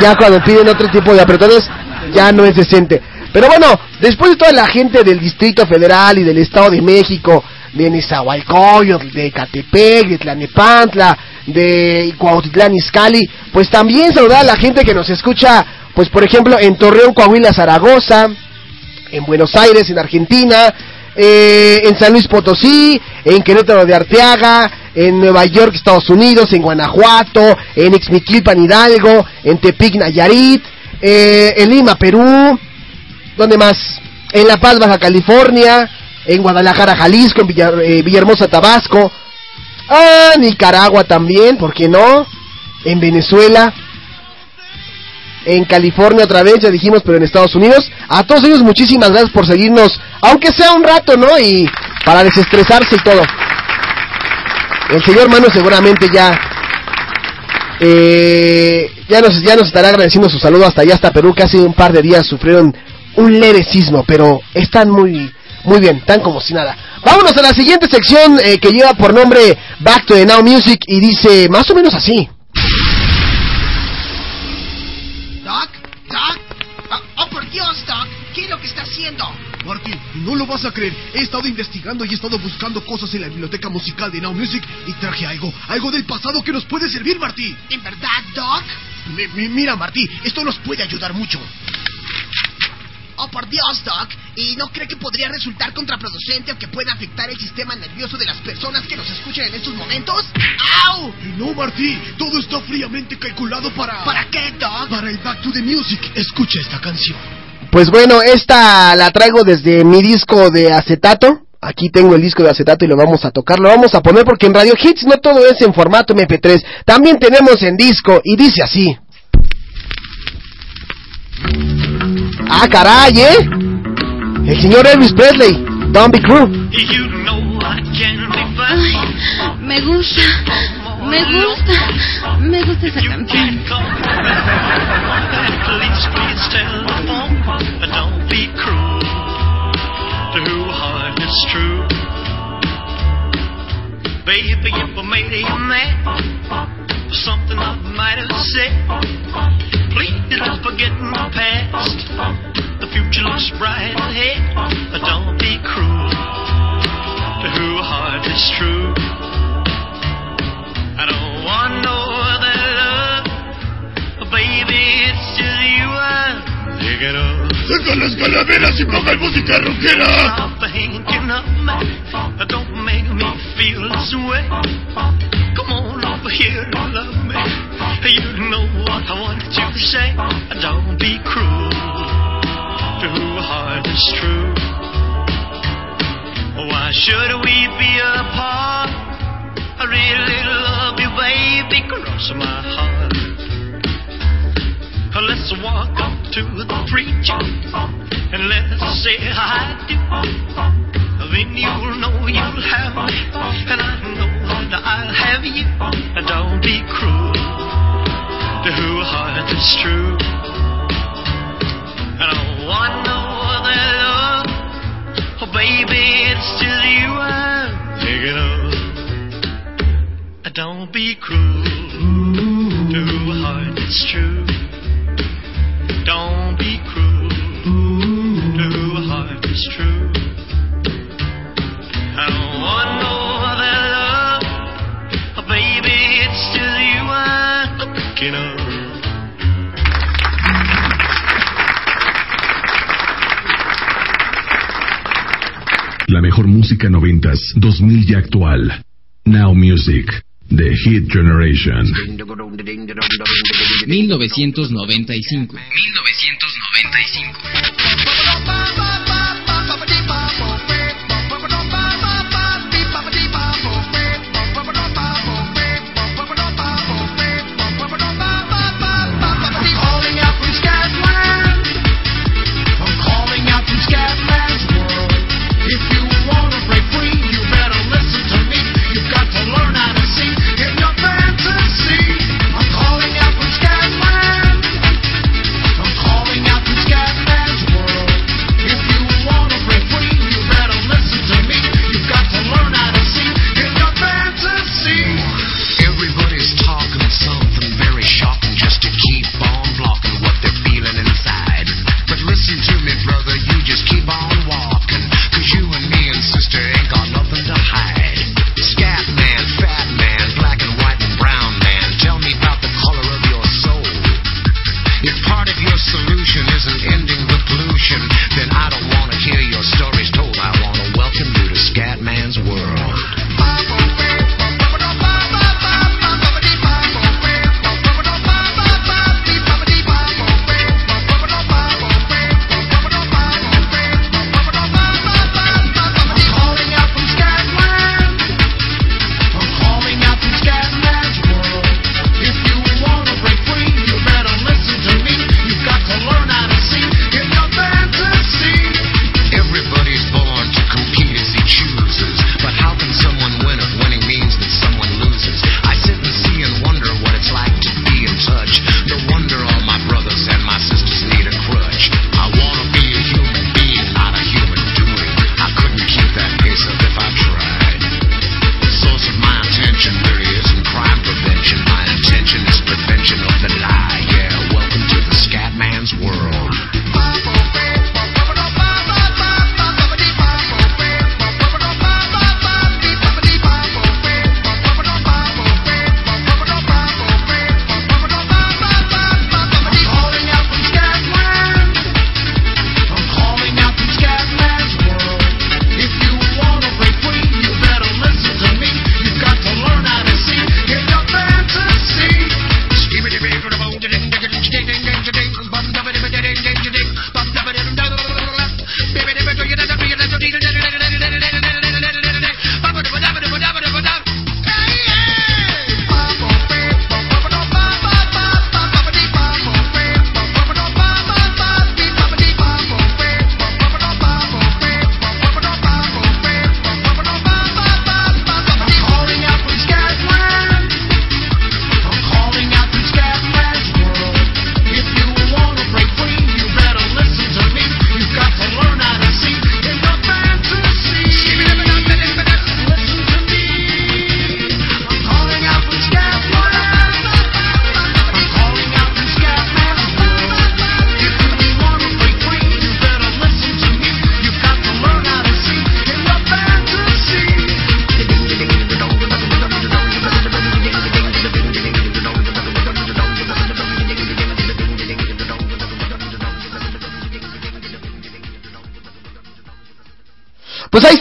[SPEAKER 4] Ya cuando piden otro tipo de apretones ya no es decente. Pero bueno, después de toda la gente del Distrito Federal y del Estado de México, de Nezahualcóyotl, de Catepec, de Tlanepantla, de Cuautitlán Izcalli, pues también saludar a la gente que nos escucha, pues por ejemplo en Torreón, Coahuila, Zaragoza, en Buenos Aires, en Argentina, eh, en San Luis Potosí, en Querétaro de Arteaga, en Nueva York, Estados Unidos, en Guanajuato, en Ixmiquilpan, Hidalgo, en Tepic, Nayarit, eh, en Lima, Perú, ¿dónde más? En La Paz, Baja California, en Guadalajara, Jalisco, en Villa- eh, Villahermosa, Tabasco, ah, Nicaragua también, ¿por qué no? En Venezuela, en California otra vez, ya dijimos, pero en Estados Unidos. A todos ellos muchísimas gracias por seguirnos, aunque sea un rato, ¿no? Y para desestresarse y todo. El señor Mano seguramente ya eh, ya nos ya nos estará agradeciendo su saludo hasta allá hasta Perú, que hace un par de días sufrieron un leve sismo, pero están muy, muy bien, tan como si nada. Vámonos a la siguiente sección eh, que lleva por nombre Back to the Now Music y dice más o menos así.
[SPEAKER 1] Doc, Doc. Oh, oh, por Dios, Doc. ¿Qué es lo que está haciendo?
[SPEAKER 22] Marty, no lo vas a creer. He estado investigando y he estado buscando cosas en la biblioteca musical de Now Music y traje algo, algo del pasado que nos puede servir, Marty.
[SPEAKER 1] ¿En verdad, Doc?
[SPEAKER 22] Mi- mi- mira, Marty, esto nos puede ayudar mucho.
[SPEAKER 1] Oh, por Dios, Doc. ¿Y no cree que podría resultar contraproducente o que pueda afectar el sistema nervioso de las personas que nos escuchan en estos momentos? ¡Au!
[SPEAKER 22] No, Marty, todo está fríamente calculado para...
[SPEAKER 1] ¿Para qué, Doc?
[SPEAKER 22] Para el Back to the Music. Escucha esta canción.
[SPEAKER 4] Pues bueno, esta la traigo desde mi disco de acetato. Aquí tengo el disco de acetato y lo vamos a tocar, lo vamos a poner porque en Radio Hits no todo es en formato MP3, también tenemos en disco y dice así. Ah, caray, ¿eh? El señor Elvis Presley, Don't Be Cruel.
[SPEAKER 16] Ay, me gusta, me gusta, me gusta esa canción.
[SPEAKER 23] Baby, if I made you mad something I might have said, please don't forget my past. The future looks bright ahead. But don't be cruel. Too hard is true. I don't want no other love. Baby, it's just you I'm thinking of.
[SPEAKER 22] Saca las calaveras y pongan música rockera.
[SPEAKER 23] Stop thinking of me. Don't make me feel this way. Come on over here and love me. You know what I want to say. Don't be cruel. Too hard is true. Why should we be apart? I really love you, baby. Cross my heart. Let's walk up to the preacher and let's say I do. Then you'll know you'll have me, and I know that I'll have you. And don't be cruel. Too heart is true. I don't want no other love. Oh, baby, it's just you I'm thinking of. Don't be cruel. Too heart it's true. Don't be cruel. Too heart it's true.
[SPEAKER 5] La mejor música noventas, 2000 y actual. Now Music, The Hit Generation.
[SPEAKER 24] 1995. 1995.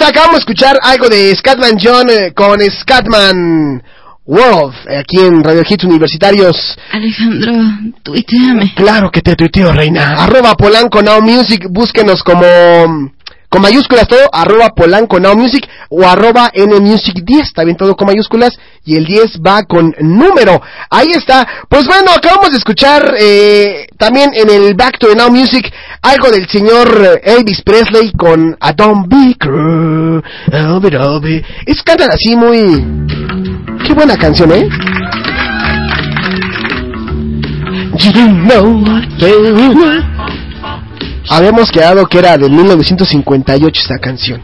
[SPEAKER 4] Acabamos de escuchar algo de Scatman John eh, con Scatman World, eh, aquí en Radio Hits Universitarios.
[SPEAKER 16] Alejandro, tuiteame.
[SPEAKER 4] Claro que te tuiteo, reina. Arroba Polanco Now Music, búsquenos como... Con mayúsculas todo, arroba Polanco Now Music o arroba N Music 10, también todo con mayúsculas y el 10 va con número. Ahí está. Pues bueno, acabamos de escuchar eh, también en el Back to the Now Music algo del señor eh, Elvis Presley con I Don't Be Cruel. Es cantan así muy... Qué buena canción, ¿eh? You don't know what. Habíamos quedado que era de 1958 esta canción.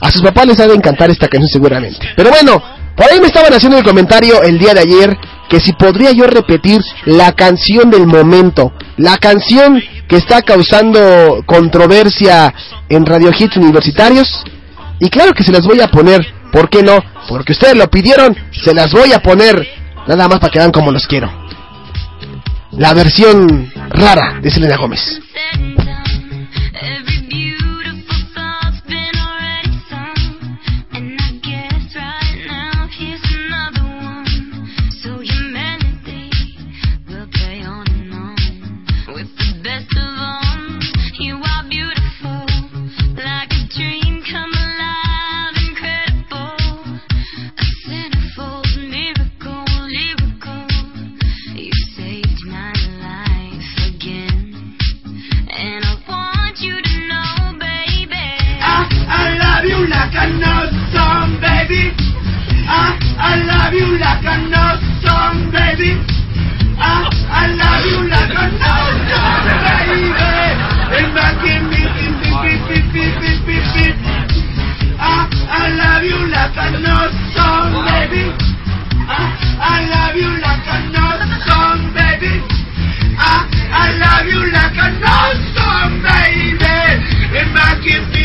[SPEAKER 4] A sus papás les ha de encantar esta canción seguramente. Pero bueno, por ahí me estaban haciendo el comentario el día de ayer que si podría yo repetir la canción del momento, la canción que está causando controversia en Radio Hits Universitarios. Y claro que se las voy a poner, ¿por qué no? Porque ustedes lo pidieron, se las voy a poner, nada más para que vean como los quiero. La versión rara de Selena Gómez.
[SPEAKER 25] baby. I, I love you like a no song, baby. I, I love you like a no song, baby. And back in me, beep, beep, beep, beep, beep, beep, beep. I, I love you like a no song, baby. I, I love you like a no song, baby. I, I love you like a no song, baby. And back in me.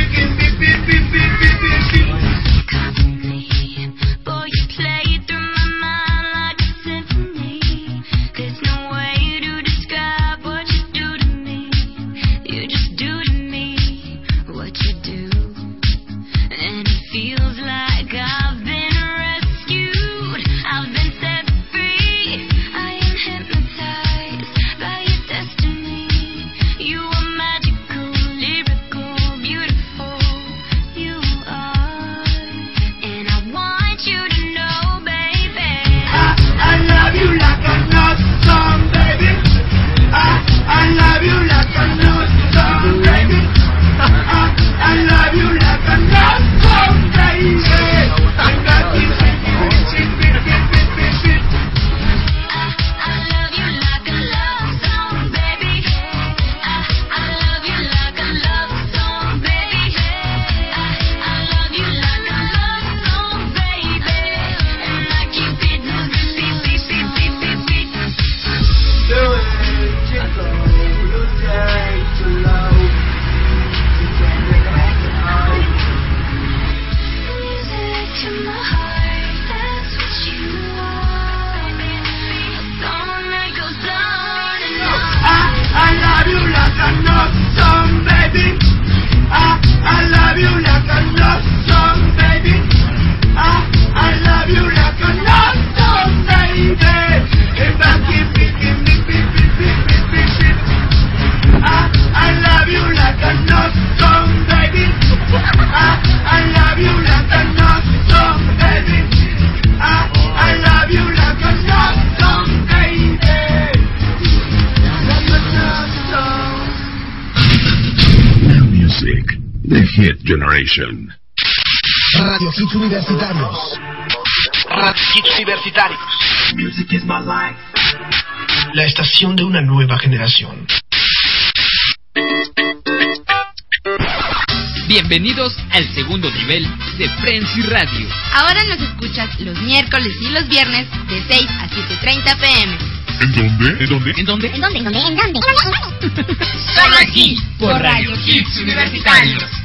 [SPEAKER 5] Hit generation.
[SPEAKER 1] Radio Hits Universitarios.
[SPEAKER 2] Radio Hits Universitarios.
[SPEAKER 1] Music is my life. La estación de una nueva generación.
[SPEAKER 24] Bienvenidos al segundo nivel de Frenzy Radio.
[SPEAKER 6] Ahora nos escuchas los miércoles y los viernes de 6 a 7.30 pm.
[SPEAKER 5] ¿En dónde? ¿En dónde?
[SPEAKER 24] ¿En dónde?
[SPEAKER 6] ¿En dónde? ¿En dónde? ¿En dónde?
[SPEAKER 24] Solo aquí, por Radio Hits Universitarios.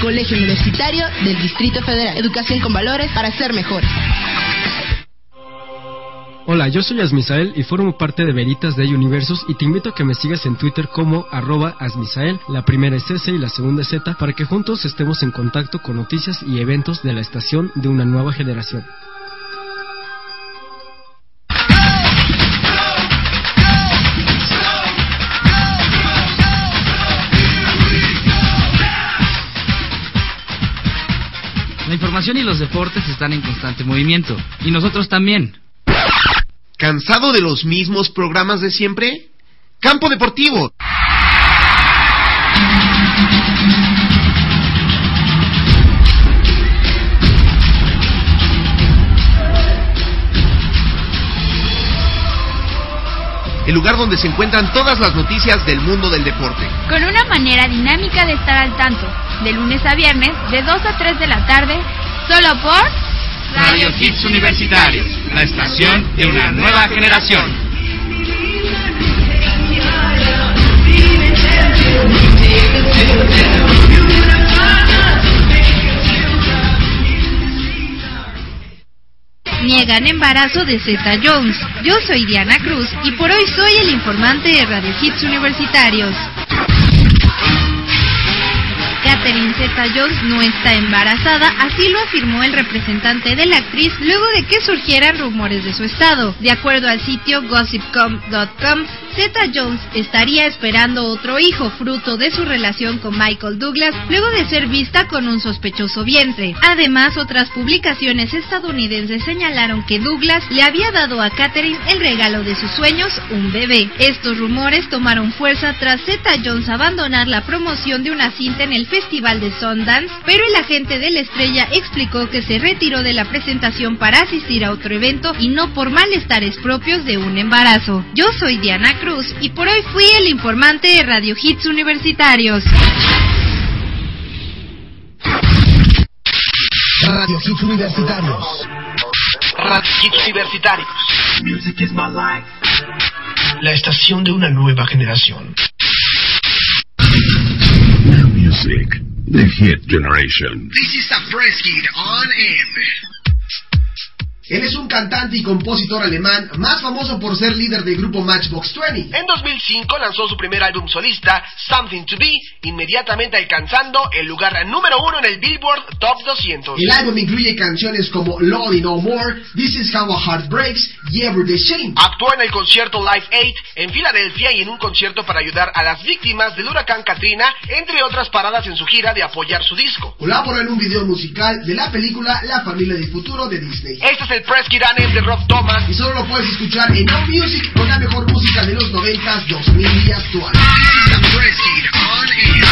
[SPEAKER 7] Colegio Universitario del Distrito Federal. Educación con valores para ser mejores.
[SPEAKER 26] Hola, yo soy Asmisael y formo parte de Veritas de Universos y te invito a que me sigas en Twitter como arroba Asmisael, la primera es S y la segunda es Z, para que juntos estemos en contacto con noticias y eventos de la estación de una nueva generación.
[SPEAKER 27] La información y los deportes están en constante movimiento. Y nosotros también.
[SPEAKER 28] ¿Cansado de los mismos programas de siempre? Campo Deportivo. El lugar donde se encuentran todas las noticias del mundo del deporte.
[SPEAKER 6] Con una manera dinámica de estar al tanto, de lunes a viernes, de 2 a 3 de la tarde, solo por
[SPEAKER 11] Radio Hits Universitarios, la estación de una nueva generación.
[SPEAKER 6] Niegan embarazo de Zeta Jones. Yo soy Diana Cruz y por hoy soy el informante de Radio Hits Universitarios. Catherine Zeta Jones no está embarazada, así lo afirmó el representante de la actriz luego de que surgieran rumores de su estado. De acuerdo al sitio gossipcom.com, Zeta Jones estaría esperando otro hijo fruto de su relación con Michael Douglas luego de ser vista con un sospechoso vientre. Además, otras publicaciones estadounidenses señalaron que Douglas le había dado a Catherine el regalo de sus sueños, un bebé. Estos rumores tomaron fuerza tras Zeta Jones abandonar la promoción de una cinta en el Festival de Sundance, pero el agente de la estrella explicó que se retiró de la presentación para asistir a otro evento y no por malestares propios de un embarazo. Yo soy Diana Cruz y por hoy fui el informante de Radio Hits Universitarios.
[SPEAKER 1] Radio Hits Universitarios.
[SPEAKER 2] Radio Hits Universitarios.
[SPEAKER 3] Music is my life.
[SPEAKER 1] La estación de una nueva generación.
[SPEAKER 5] The hit generation.
[SPEAKER 1] This is a press kid on air. Él es un cantante y compositor alemán más famoso por ser líder del grupo Matchbox 20.
[SPEAKER 2] En 2005 lanzó su primer álbum solista, Something to Be, inmediatamente alcanzando el lugar número uno en el Billboard Top 200.
[SPEAKER 1] El álbum incluye canciones como Lordy No More, This Is How a Heart Breaks y Everyday Shame.
[SPEAKER 2] Actuó en el concierto Live 8 en Filadelfia y en un concierto para ayudar a las víctimas del huracán Katrina, entre otras paradas en su gira de apoyar su disco.
[SPEAKER 1] Colaboró en un video musical de la película La Familia del Futuro de Disney.
[SPEAKER 2] Este es el Press on Air de Rob Thomas.
[SPEAKER 1] Y solo lo puedes escuchar en Now Music con la mejor música de los 90s, 2000 y actual. This is the Press Kid on Air.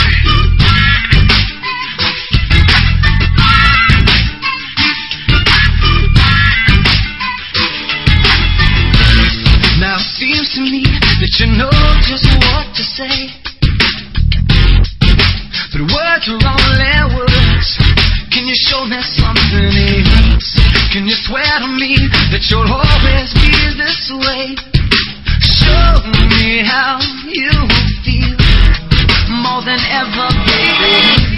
[SPEAKER 25] Now it seems to me that you know just what to say. But words are only words. Can you show me something else? Can you swear to me that you'll always be this way? Show me how you feel more than ever, baby.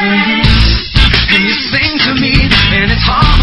[SPEAKER 25] you.
[SPEAKER 11] And you sing to me, and it's
[SPEAKER 4] hard.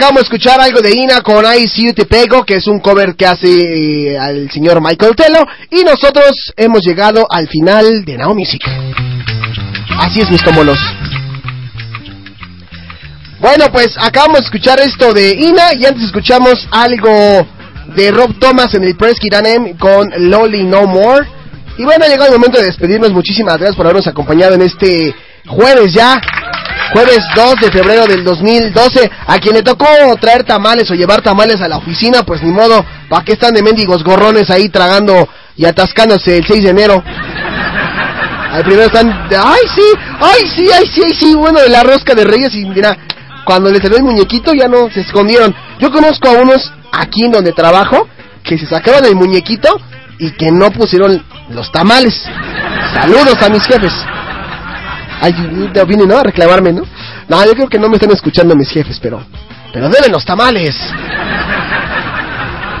[SPEAKER 4] Acabamos de escuchar algo de Ina con I See You Te Pego, que es un cover que hace eh, al señor Michael Tello. Y nosotros hemos llegado al final de Now Music. Así es, mis tomolos. Bueno, pues acabamos de escuchar esto de Ina y antes escuchamos algo de Rob Thomas en el Press Kiranem con Lolly No More. Y bueno, ha llegado el momento de despedirnos. Muchísimas gracias por habernos acompañado en este jueves ya. Jueves 2 de febrero del 2012. A quien le tocó traer tamales o llevar tamales a la oficina, pues ni modo. ¿Para qué están de mendigos gorrones ahí tragando y atascándose el 6 de enero? Al primero están, ay sí, ay sí, ay sí, ay sí, bueno, de la rosca de reyes y mira, cuando les salió el muñequito ya no se escondieron. Yo conozco a unos aquí en donde trabajo que se sacaron el muñequito y que no pusieron los tamales. Saludos a mis jefes. Ay, ya vienen ¿no? a reclamarme, ¿no? No, yo creo que no me están escuchando mis jefes, pero pero deben los tamales.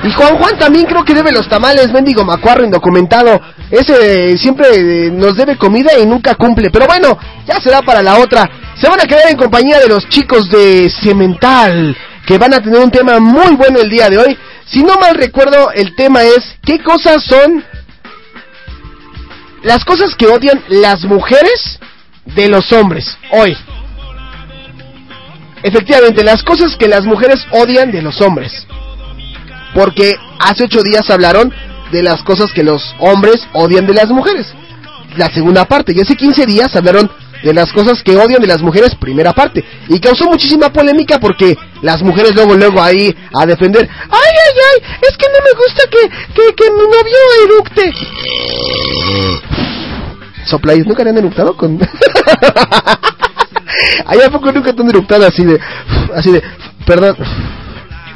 [SPEAKER 4] Y Juan Juan también creo que debe los tamales, mendigo macuarro indocumentado. Ese siempre eh, nos debe comida y nunca cumple. Pero bueno, ya será para la otra. Se van a quedar en compañía de los chicos de Cemental, que van a tener un tema muy bueno el día de hoy. Si no mal recuerdo, el tema es ¿qué cosas son las cosas que odian las mujeres de los hombres hoy? Efectivamente, las cosas que las mujeres odian de los hombres. Porque hace ocho días hablaron de las cosas que los hombres odian de las mujeres. La segunda parte. Y hace 15 días hablaron de las cosas que odian de las mujeres, primera parte. Y causó muchísima polémica porque las mujeres luego, luego ahí a defender. ¡Ay, ay, ay! Es que no me gusta que, que, que mi novio eructe. Soplayos, ¿nunca le han eructado con...? [LAUGHS] ¿Ay, a poco nunca te han así de... Así de... Perdón.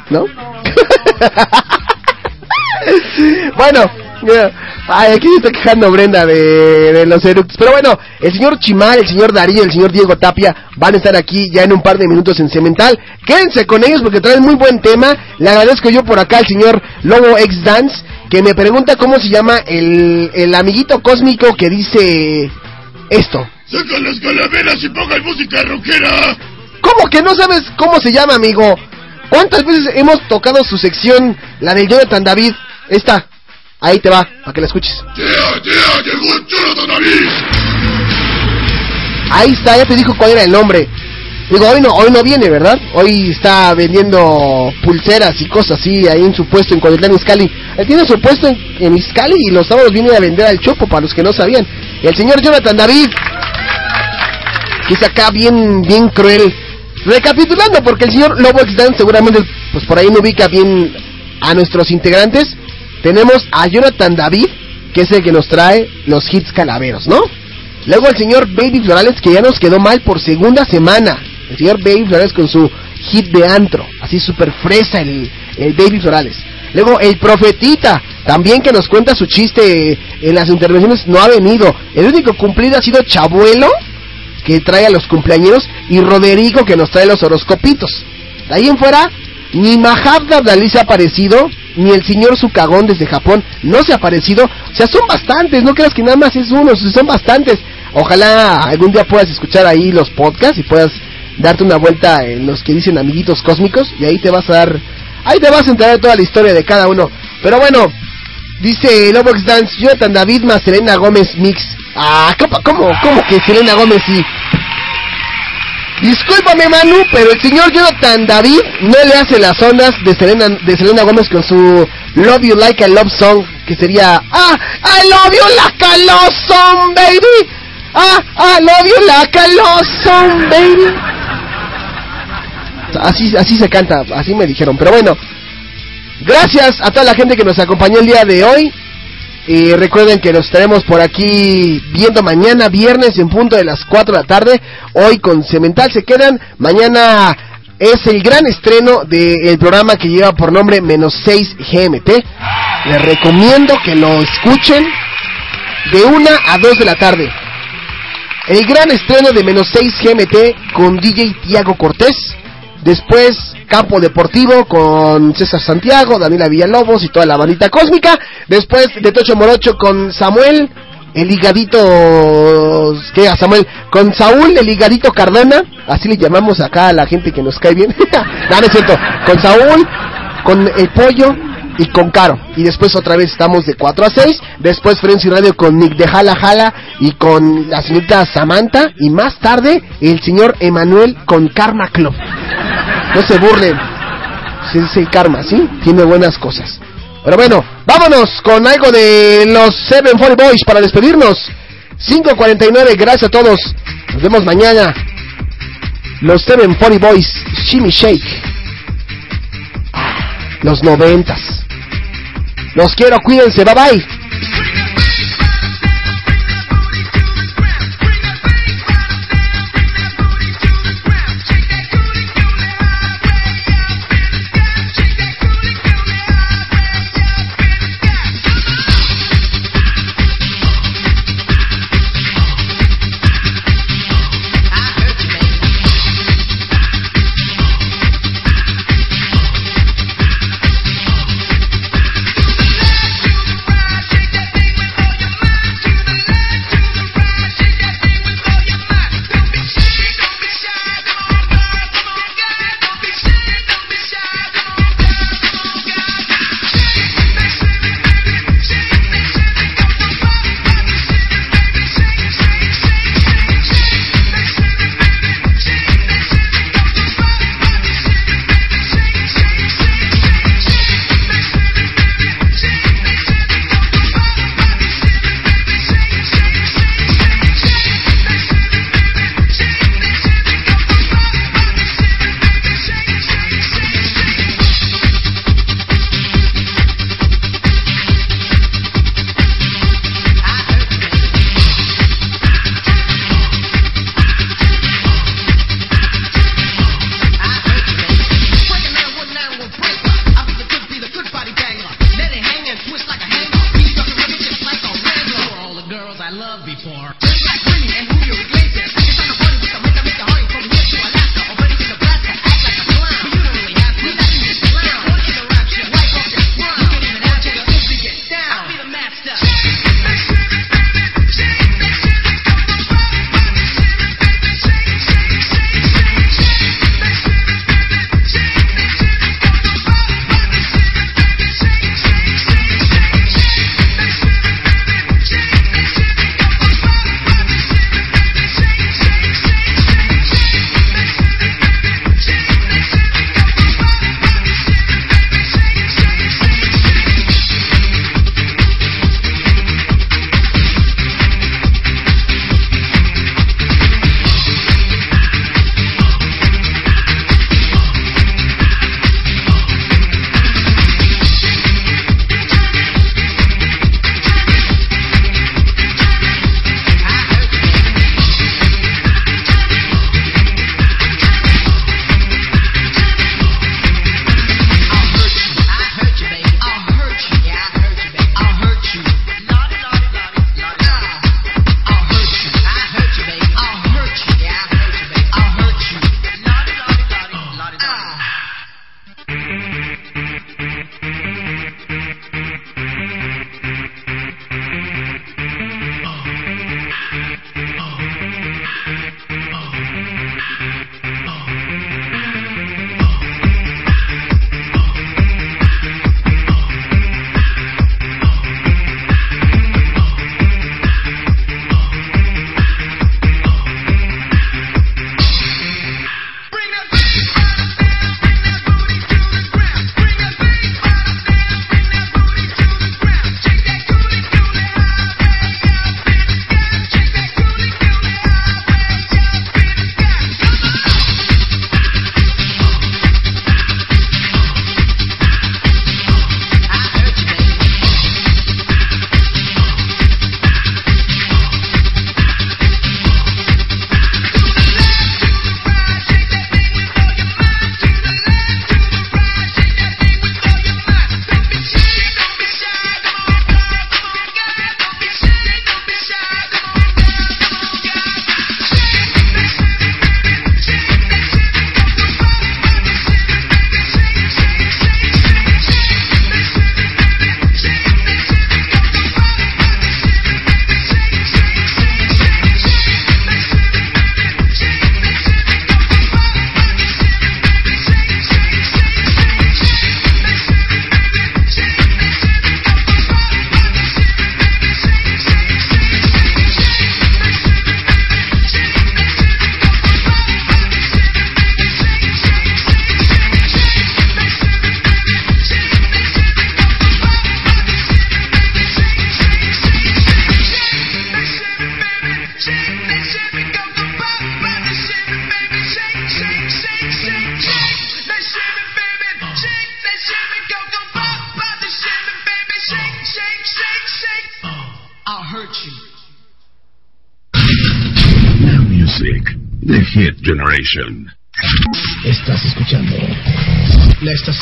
[SPEAKER 4] ¿No? [LAUGHS] bueno, ay, aquí se está quejando Brenda de, de los eructos. Pero bueno, el señor Chimal, el señor Darío, el señor Diego Tapia van a estar aquí ya en un par de minutos en Cemental. Quédense con ellos porque traen muy buen tema. Le agradezco yo por acá al señor Lobo X Dance que me pregunta cómo se llama el, el amiguito cósmico que dice esto.
[SPEAKER 3] ¡Saca las calaveras y pongan música rockera!
[SPEAKER 4] ¿Cómo que no sabes cómo se llama, amigo? ¿Cuántas veces hemos tocado su sección, la del Jonathan David? Esta, ahí te va, para que la escuches.
[SPEAKER 3] ¡Tía, tía, llegó David!
[SPEAKER 4] Ahí está, ya te dijo cuál era el nombre. Digo, hoy no, hoy no viene, ¿verdad? Hoy está vendiendo pulseras y cosas así ahí en su puesto en Cuautitlán Izcalli. Él tiene su puesto en, en y los sábados viene a vender al Chopo, para los que no sabían. El señor Jonathan David, que es acá bien, bien cruel. Recapitulando, porque el señor Lobo X seguramente, pues por ahí no ubica bien a nuestros integrantes. Tenemos a Jonathan David, que es el que nos trae los hits calaveros, ¿no? Luego el señor Baby Florales, que ya nos quedó mal por segunda semana. El señor Baby Florales con su hit de antro. Así súper fresa el, el Baby Florales. Luego el Profetita, también que nos cuenta su chiste en las intervenciones, no ha venido. El único cumplido ha sido Chabuelo, que trae a los cumpleaños, y Roderico, que nos trae los horoscopitos. De ahí en fuera, ni Dalí se ha aparecido, ni el señor Sukagón desde Japón no se ha aparecido. O sea, son bastantes, no creas que nada más es uno, son bastantes. Ojalá algún día puedas escuchar ahí los podcasts y puedas darte una vuelta en los que dicen amiguitos cósmicos y ahí te vas a dar, ahí te vas a enterar de toda la historia de cada uno. Pero bueno, dice Lobox Dance, Jonathan David más Selena Gómez Mix. Ah, ¿cómo, cómo, cómo que Selena Gómez sí? Discúlpame Manu, pero el señor Jonathan David no le hace las ondas de Selena, de Selena Gómez con su Love You Like a Love Song, que sería Ah, I love you like a love song, baby. Ah, I love you like a love song, baby. Así, así se canta, así me dijeron. Pero bueno, gracias a toda la gente que nos acompañó el día de hoy. Y recuerden que nos estaremos por aquí viendo mañana, viernes, en punto de las 4 de la tarde. Hoy con Cemental se quedan. Mañana es el gran estreno del programa que lleva por nombre Menos 6 GMT. Les recomiendo que lo escuchen de 1 a 2 de la tarde. El gran estreno de Menos 6 GMT con DJ Tiago Cortés. Después Campo Deportivo con César Santiago, Daniela Villalobos y toda la bandita cósmica. Después de Tocho Morocho con Samuel el higadito, ¿qué? A Samuel, con Saúl, el higadito Cardona, así le llamamos acá a la gente que nos cae bien. [LAUGHS] no, no es cierto, con Saúl, con el pollo y con Caro. Y después otra vez estamos de 4 a 6. Después Frenzy Radio con Nick de Jala Jala y con la señorita Samantha. Y más tarde el señor Emanuel con Karma Club. No se burlen. Sí, el karma, ¿sí? Tiene buenas cosas. Pero bueno, vámonos con algo de los 740 Boys para despedirnos. 5.49, gracias a todos. Nos vemos mañana. Los 740 Boys, Shimmy Shake. Los noventas. Los quiero, cuídense, bye bye.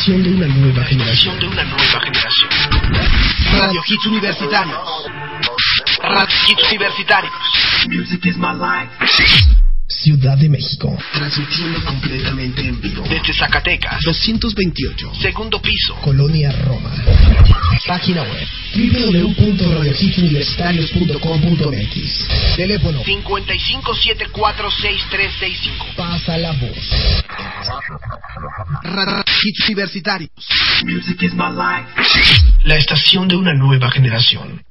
[SPEAKER 1] De una nueva generación.
[SPEAKER 2] de una nueva generación. Radio Hits Universitarios. Radio Hits Universitarios.
[SPEAKER 1] Music is my life. Ciudad de México. Transmitiendo completamente
[SPEAKER 2] Zacatecas.
[SPEAKER 1] 228.
[SPEAKER 2] Segundo piso.
[SPEAKER 1] Colonia Roma. Página web www.radiohitsuniversitarios.com.mx Teléfono
[SPEAKER 2] 55746365.
[SPEAKER 1] Pasa la voz. Radio Hits Universitarios. Music is my life. La estación de una nueva generación.